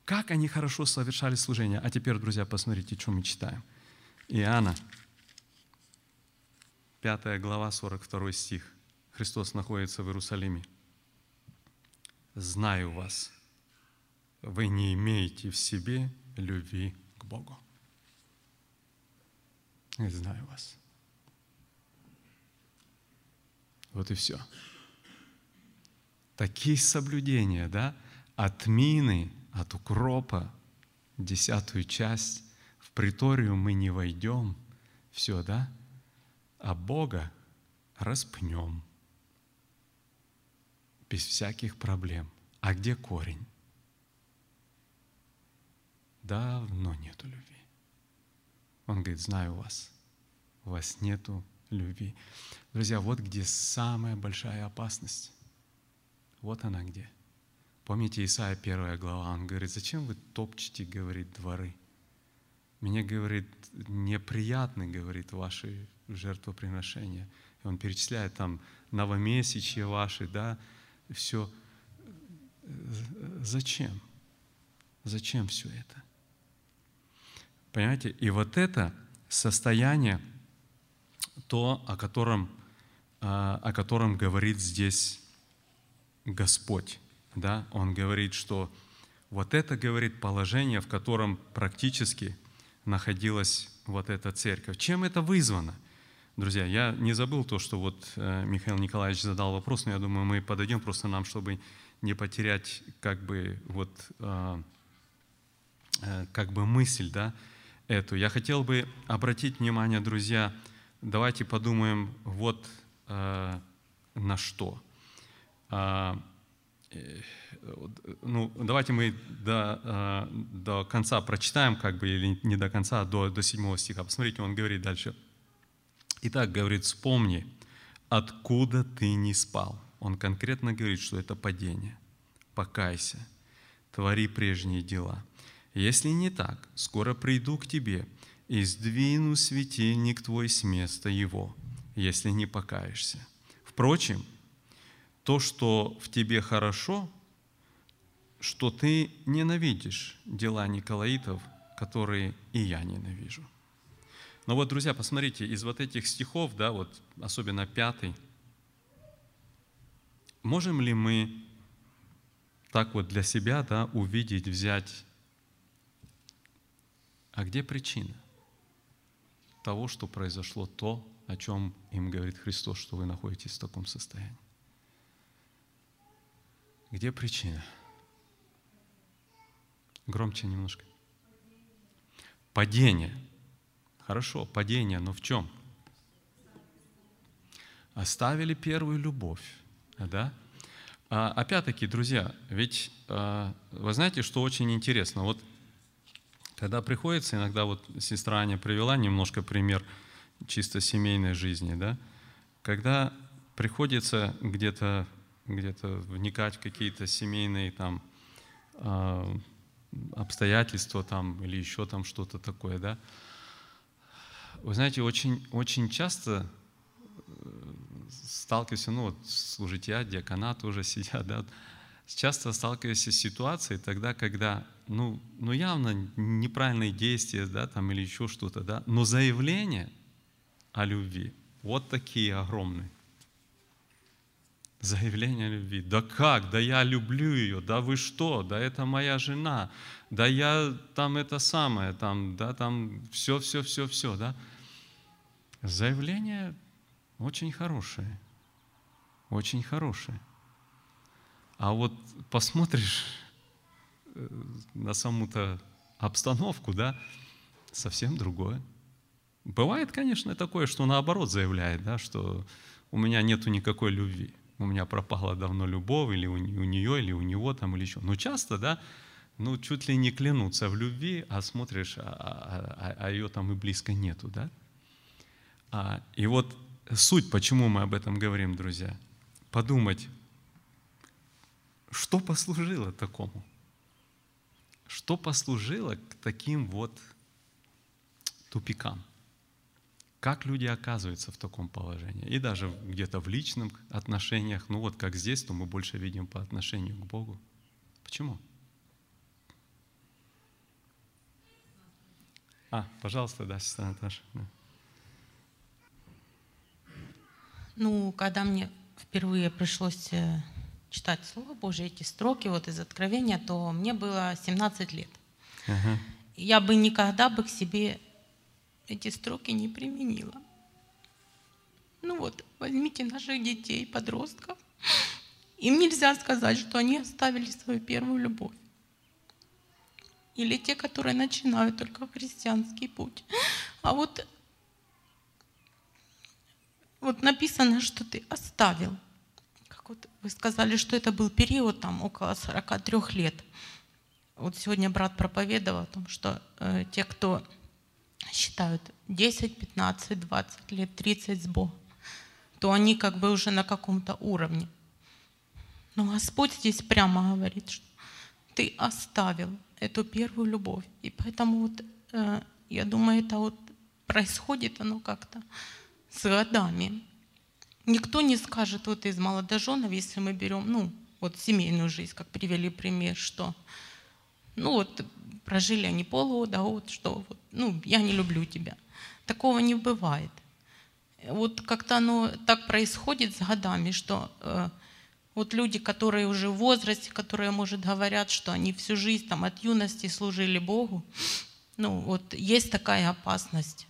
Как они хорошо совершали служение. А теперь, друзья, посмотрите, что мы читаем. Иоанна, 5 глава, 42 стих. Христос находится в Иерусалиме. знаю вас, вы не имеете в себе любви к Богу. Знаю вас. Вот и все. Такие соблюдения, да, от мины, от укропа, десятую часть, в приторию мы не войдем, все, да, а Бога распнем без всяких проблем. А где корень? Давно нету любви. Он говорит, знаю вас, у вас нету любви. Друзья, вот где самая большая опасность. Вот она где. Помните Исаия первая глава, он говорит, зачем вы топчете, говорит, дворы? Мне, говорит, неприятны, говорит, ваши жертвоприношения. И он перечисляет там новомесячья ваши, да, все. Зачем? Зачем все это? Понимаете? И вот это состояние, то, о котором, а, о котором говорит здесь Господь. Да? Он говорит, что вот это, говорит, положение, в котором практически находилась вот эта церковь. Чем это вызвано? Друзья, я не забыл то, что вот э, Михаил Николаевич задал вопрос, но я думаю, мы подойдем просто нам, чтобы не потерять как бы вот а, э, как бы мысль, да, эту. Я хотел бы обратить внимание, друзья, давайте подумаем вот э, на что. А, э, ну, давайте мы до, э, до конца прочитаем, как бы, или не до конца, а до, до седьмого стиха. Посмотрите, он говорит дальше. Итак, говорит, вспомни, откуда ты не спал. Он конкретно говорит, что это падение. Покайся, твори прежние дела – если не так, скоро приду к тебе и сдвину светильник твой с места его, если не покаешься. Впрочем, то, что в тебе хорошо, что ты ненавидишь дела Николаитов, которые и я ненавижу. Но вот, друзья, посмотрите, из вот этих стихов, да, вот особенно пятый, можем ли мы так вот для себя, да, увидеть, взять а где причина того, что произошло то, о чем им говорит Христос, что вы находитесь в таком состоянии? Где причина? Громче немножко. Падение. Хорошо, падение, но в чем? Оставили первую любовь, да? А, опять-таки, друзья, ведь а, вы знаете, что очень интересно? Вот когда приходится, иногда вот сестра Аня привела немножко пример чисто семейной жизни, да, когда приходится где-то где вникать в какие-то семейные там э, обстоятельства там или еще там что-то такое, да, вы знаете, очень, очень часто э, сталкиваюсь, ну вот служития, диаконат уже сидят, да, часто сталкиваюсь с ситуацией тогда, когда ну, ну явно неправильные действия, да, там или еще что-то, да, но заявление о любви вот такие огромные. Заявление о любви. Да как? Да я люблю ее. Да вы что? Да это моя жена. Да я там это самое, там, да, там все, все, все, все, да. Заявление очень хорошее. Очень хорошее. А вот посмотришь Э, на саму-то обстановку, да, совсем другое. Бывает, конечно, такое, что наоборот заявляет, да, что у меня нету никакой любви, у меня пропала давно любовь, или у, нее, или у него там, или еще. Но часто, да, ну, чуть ли не клянутся в любви, а смотришь, а, а, а, а ее там и близко нету, да. А, и вот суть, почему мы об этом говорим, друзья, подумать, что послужило такому – что послужило к таким вот тупикам? Как люди оказываются в таком положении? И даже где-то в личных отношениях, ну вот как здесь, то мы больше видим по отношению к Богу. Почему? А, пожалуйста, да, сестра Наташа. Ну, когда мне впервые пришлось э, читать Слово Божье, эти строки вот из Откровения, то мне было 17 лет. Ага. Я бы никогда бы к себе эти строки не применила. Ну вот, возьмите наших детей, подростков. Им нельзя сказать, что они оставили свою первую любовь. Или те, которые начинают только христианский путь. А вот, вот написано, что ты оставил. Вот вы сказали, что это был период там около 43 лет. Вот сегодня брат проповедовал о том, что э, те, кто считают 10, 15, 20 лет, 30 с Богом, то они как бы уже на каком-то уровне. Но Господь здесь прямо говорит, что ты оставил эту первую любовь. И поэтому вот, э, я думаю, это вот происходит оно как-то с годами. Никто не скажет вот из молодоженов, если мы берем, ну, вот семейную жизнь, как привели пример, что, ну вот, прожили они полгода, вот что, вот, ну, я не люблю тебя. Такого не бывает. Вот как-то оно так происходит с годами, что э, вот люди, которые уже в возрасте, которые, может, говорят, что они всю жизнь там от юности служили Богу, ну вот есть такая опасность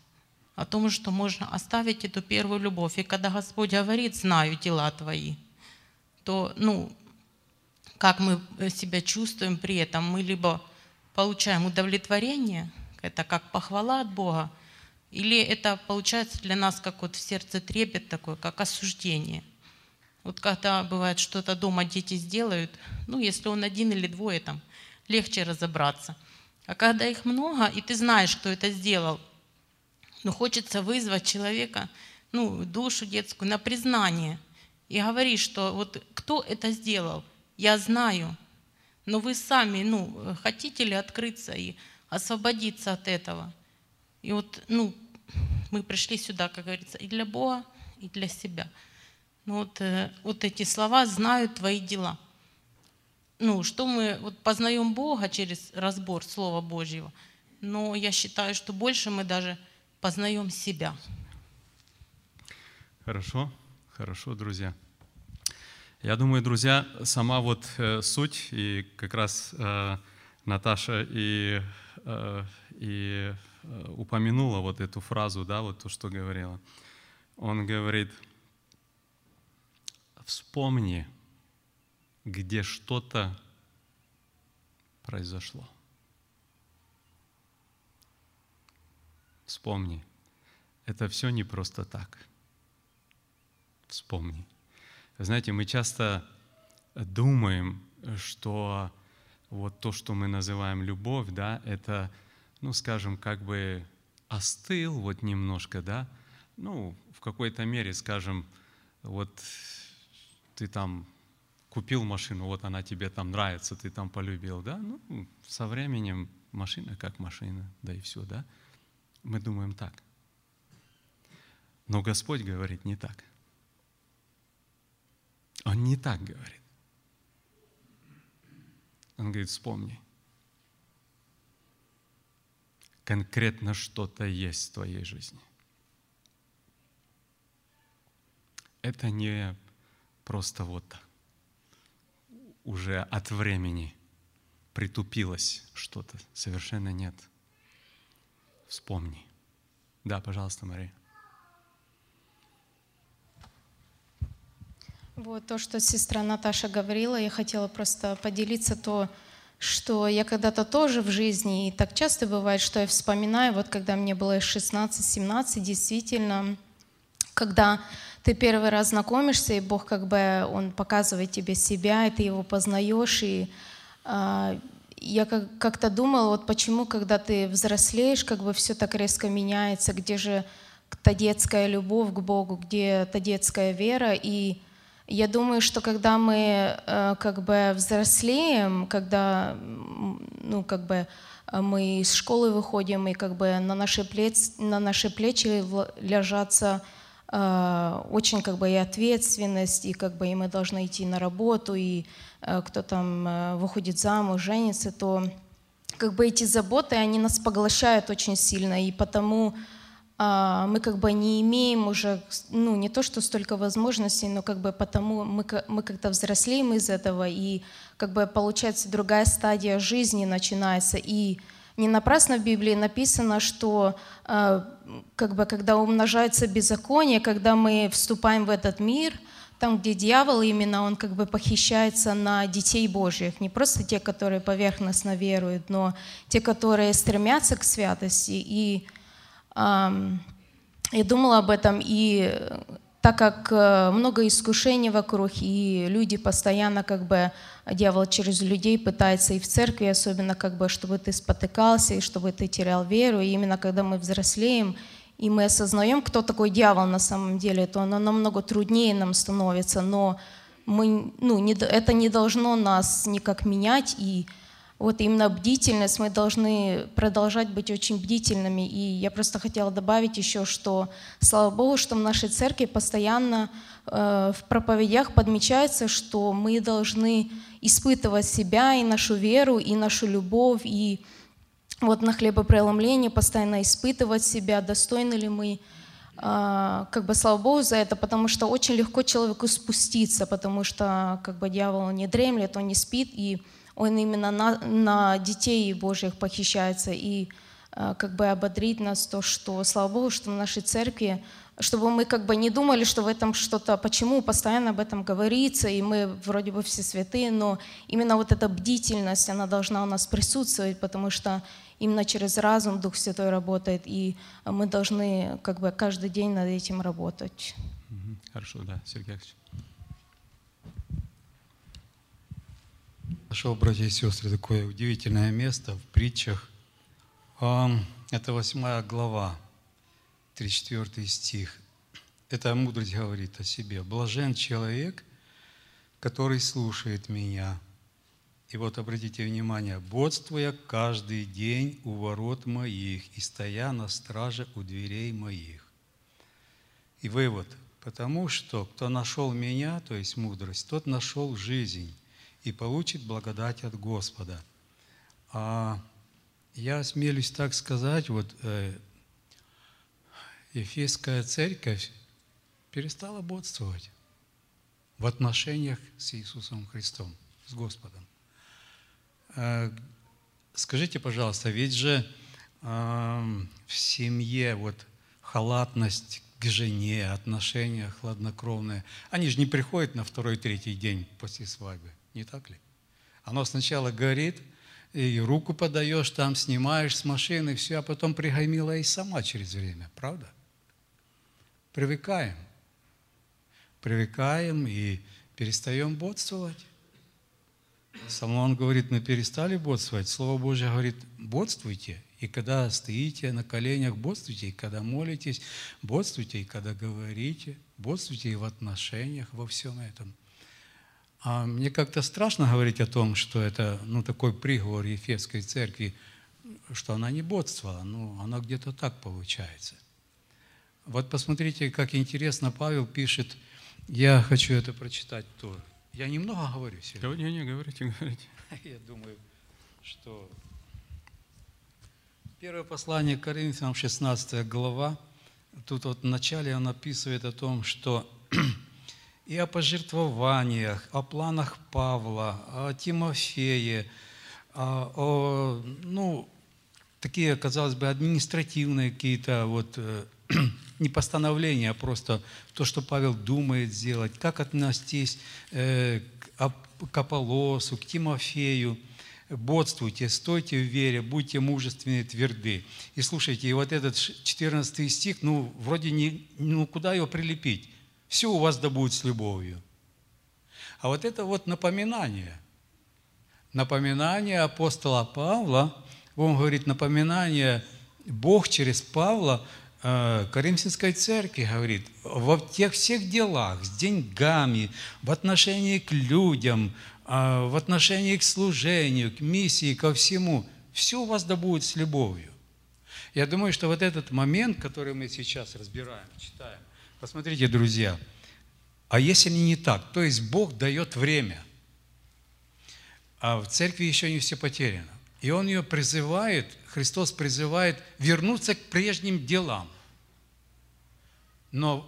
о том, что можно оставить эту первую любовь. И когда Господь говорит, знаю дела твои, то, ну, как мы себя чувствуем при этом, мы либо получаем удовлетворение, это как похвала от Бога, или это получается для нас как вот в сердце трепет такой, как осуждение. Вот когда бывает что-то дома дети сделают, ну если он один или двое, там легче разобраться. А когда их много, и ты знаешь, кто это сделал, но хочется вызвать человека, ну, душу детскую на признание. И говоришь, что вот кто это сделал, я знаю, но вы сами, ну, хотите ли открыться и освободиться от этого? И вот, ну, мы пришли сюда, как говорится, и для Бога, и для себя. Ну вот, э, вот эти слова «знают твои дела». Ну, что мы вот познаем Бога через разбор Слова Божьего, но я считаю, что больше мы даже познаем себя. Хорошо, хорошо, друзья. Я думаю, друзья, сама вот э, суть, и как раз э, Наташа и, э, и Э, упомянула вот эту фразу, да, вот то, что говорила. Он говорит, вспомни, где что-то произошло. Вспомни. Это все не просто так. Вспомни. Знаете, мы часто думаем, что вот то, что мы называем любовь, да, это ну, скажем, как бы остыл вот немножко, да, ну, в какой-то мере, скажем, вот ты там купил машину, вот она тебе там нравится, ты там полюбил, да, ну, со временем машина как машина, да и все, да. Мы думаем так. Но Господь говорит не так. Он не так говорит. Он говорит, вспомни, конкретно что-то есть в твоей жизни. Это не просто вот уже от времени притупилось что-то. Совершенно нет. Вспомни. Да, пожалуйста, Мария. Вот то, что сестра Наташа говорила, я хотела просто поделиться то, что я когда-то тоже в жизни, и так часто бывает, что я вспоминаю, вот когда мне было 16-17, действительно, когда ты первый раз знакомишься, и Бог как бы, Он показывает тебе себя, и ты Его познаешь, и э, я как- как-то думала, вот почему, когда ты взрослеешь, как бы все так резко меняется, где же та детская любовь к Богу, где та детская вера, и я думаю, что когда мы э, как бы взрослеем, когда ну, как бы э, мы из школы выходим, и как бы на наши плечи, на наши плечи ложатся очень как бы и ответственность, и как бы и мы должны идти на работу, и кто там выходит замуж, женится, то как бы эти заботы, они нас поглощают очень сильно, и потому мы как бы не имеем уже, ну, не то, что столько возможностей, но как бы потому мы, мы как-то взрослеем из этого, и как бы получается другая стадия жизни начинается. И не напрасно в Библии написано, что как бы когда умножается беззаконие, когда мы вступаем в этот мир, там, где дьявол именно, он как бы похищается на детей Божьих, не просто те, которые поверхностно веруют, но те, которые стремятся к святости. И Ам, Я думала об этом, и так как э, много искушений вокруг, и люди постоянно, как бы, дьявол через людей пытается, и в церкви особенно, как бы, чтобы ты спотыкался, и чтобы ты терял веру, и именно когда мы взрослеем, и мы осознаем, кто такой дьявол на самом деле, то оно намного труднее нам становится, но мы, ну, не, это не должно нас никак менять, и вот именно бдительность, мы должны продолжать быть очень бдительными. И я просто хотела добавить еще, что слава Богу, что в нашей церкви постоянно э, в проповедях подмечается, что мы должны испытывать себя и нашу веру, и нашу любовь, и вот на хлебопреломлении постоянно испытывать себя, достойны ли мы а, как бы слава Богу за это, потому что очень легко человеку спуститься, потому что как бы дьявол не дремлет, он не спит, и он именно на, на детей Божьих похищается, и а, как бы ободрить нас то, что слава Богу, что в нашей церкви, чтобы мы как бы не думали, что в этом что-то, почему постоянно об этом говорится, и мы вроде бы все святые, но именно вот эта бдительность, она должна у нас присутствовать, потому что именно через разум Дух Святой работает, и мы должны как бы каждый день над этим работать. Хорошо, да, Сергей Алексеевич. Нашел, братья и сестры, такое удивительное место в притчах. Ам, Это восьмая глава, 34 стих. Эта мудрость говорит о себе. «Блажен человек, который слушает меня». И вот обратите внимание, «Бодствуя каждый день у ворот моих и стоя на страже у дверей моих». И вывод, потому что кто нашел меня, то есть мудрость, тот нашел жизнь и получит благодать от Господа. А я осмелюсь так сказать, вот э, Ефесская церковь перестала бодствовать в отношениях с Иисусом Христом, с Господом. Э, Скажите, пожалуйста, ведь же эм, в семье вот халатность к жене, отношения хладнокровные, они же не приходят на второй, третий день после свадьбы, не так ли? Оно сначала горит, и руку подаешь, там снимаешь с машины, все, а потом пригомила и сама через время, правда? Привыкаем. Привыкаем и перестаем бодствовать. Соломон говорит, мы перестали бодствовать. Слово Божье говорит, бодствуйте. И когда стоите на коленях, бодствуйте. И когда молитесь, бодствуйте. И когда говорите, бодствуйте и в отношениях, во всем этом. А мне как-то страшно говорить о том, что это ну, такой приговор Ефесской церкви, что она не бодствовала. Ну, она где-то так получается. Вот посмотрите, как интересно Павел пишет. Я хочу это прочитать тоже. Я немного говорю сегодня. Не, не, говорите, говорите. Я думаю, что первое послание Коринфянам, 16 глава, тут вот в начале он описывает о том, что и о пожертвованиях, о планах Павла, о Тимофее, о, о, ну, такие, казалось бы, административные какие-то вот э, не постановления, а просто то, что Павел думает сделать, как отнестись э, к Ап- к Аполлосу, к Тимофею. Бодствуйте, стойте в вере, будьте мужественны тверды. И слушайте, и вот этот ш- 14 стих, ну, вроде не, ну, куда его прилепить? Все у вас да будет с любовью. А вот это вот напоминание. Напоминание апостола Павла, он говорит, напоминание Бог через Павла э, Коринфянской церкви говорит, во тех всех делах, с деньгами, в отношении к людям, э, в отношении к служению, к миссии, ко всему, все у вас да будет с любовью. Я думаю, что вот этот момент, который мы сейчас разбираем, читаем, посмотрите, друзья, а если не так, то есть Бог дает время, а в церкви еще не все потеряно. И Он ее призывает, Христос призывает вернуться к прежним делам. но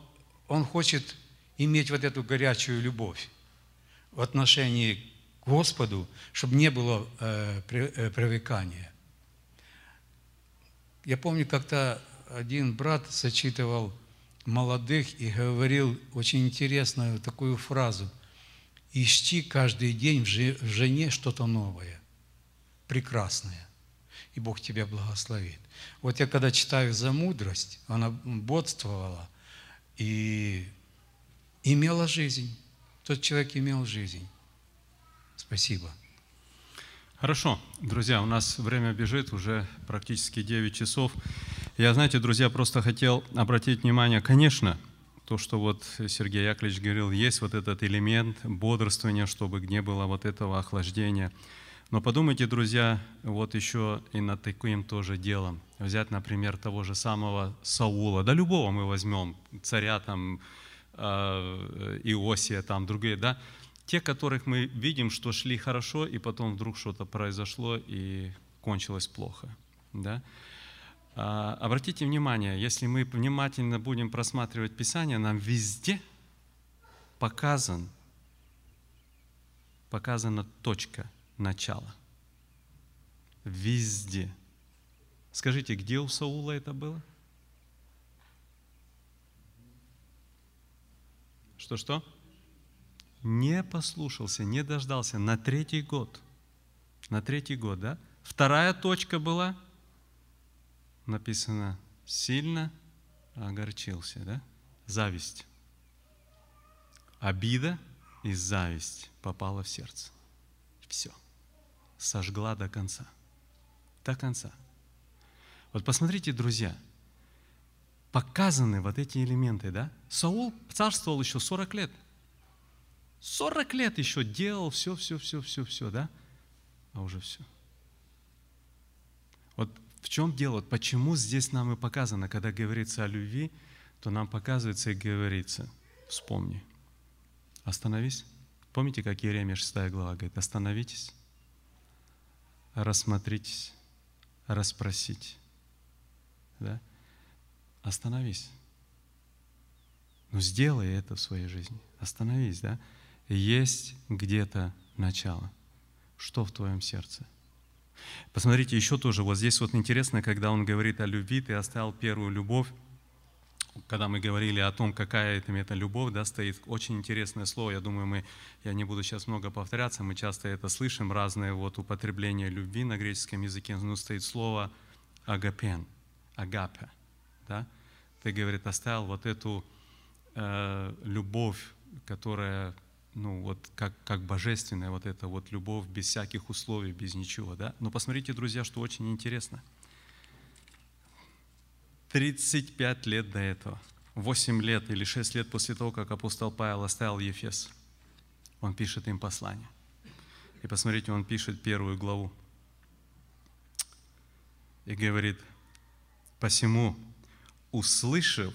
он хочет иметь вот эту горячую любовь в отношении к Господу, чтобы не было э, э, привыкания. Я помню, как-то один брат зачитывал молодых и говорил очень интересную такую фразу. «Ищи каждый день в жене что-то новое, прекрасное, и Бог тебя благословит». Вот я когда читаю за мудрость, она бодствовала и имела жизнь. Тот человек имел жизнь. Спасибо. Хорошо, друзья, у нас время бежит, уже практически 9 часов. Я, знаете, друзья, просто хотел обратить внимание, конечно, то, что вот Сергей Яковлевич говорил, есть вот этот элемент бодрствования, чтобы не было вот этого охлаждения. Но подумайте, друзья, вот еще и над таким тоже делом. Взять, например, того же самого Саула, да любого мы возьмем, царя там, э, Иосия, там, другие, да, те, которых мы видим, что шли хорошо, и потом вдруг что-то произошло и кончилось плохо, да. А, обратите внимание, если мы внимательно будем просматривать Писание, нам везде показан, показана точка начала. Везде. Скажите, где у Саула это было? Что-что? Не послушался, не дождался на третий год. На третий год, да? Вторая точка была – написано «сильно огорчился», да? Зависть. Обида и зависть попала в сердце. Все. Сожгла до конца. До конца. Вот посмотрите, друзья, показаны вот эти элементы, да? Саул царствовал еще 40 лет. 40 лет еще делал все, все, все, все, все, да? А уже все. Вот в чем дело? Почему здесь нам и показано, когда говорится о любви, то нам показывается и говорится, вспомни, остановись. Помните, как Еремия 6 глава говорит, остановитесь, рассмотритесь, расспросить. Да? Остановись. Ну, сделай это в своей жизни. Остановись, да? Есть где-то начало. Что в твоем сердце? Посмотрите, еще тоже, вот здесь вот интересно, когда он говорит о любви, ты оставил первую любовь, когда мы говорили о том, какая это, это любовь, да, стоит очень интересное слово. Я думаю, мы, я не буду сейчас много повторяться, мы часто это слышим, разные вот употребления любви на греческом языке, но стоит слово агапен, агапе, да. Ты, говорит, оставил вот эту э, любовь, которая ну вот как, как божественная вот эта вот любовь без всяких условий, без ничего, да? Но посмотрите, друзья, что очень интересно. 35 лет до этого, 8 лет или 6 лет после того, как апостол Павел оставил Ефес, он пишет им послание. И посмотрите, он пишет первую главу. И говорит, «Посему, услышав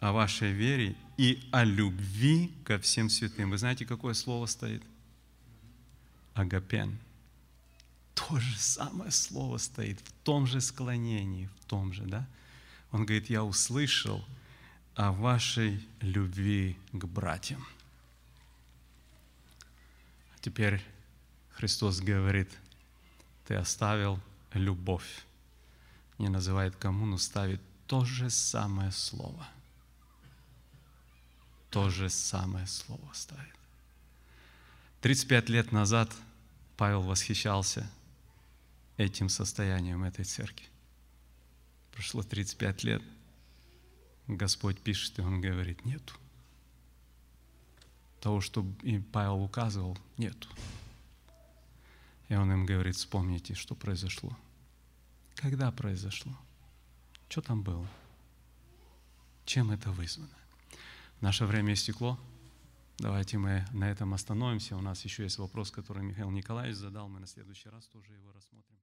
о вашей вере и о любви ко всем святым. Вы знаете, какое слово стоит? Агапен. То же самое слово стоит в том же склонении, в том же, да? Он говорит, я услышал о вашей любви к братьям. А теперь Христос говорит, ты оставил любовь. Не называет кому, но ставит то же самое слово – то же самое слово ставит. 35 лет назад Павел восхищался этим состоянием этой церкви. Прошло 35 лет, Господь пишет, и Он говорит, нету. Того, что и Павел указывал, нету. И он им говорит, вспомните, что произошло. Когда произошло? Что там было? Чем это вызвано? Наше время истекло. Давайте мы на этом остановимся. У нас еще есть вопрос, который Михаил Николаевич задал. Мы на следующий раз тоже его рассмотрим.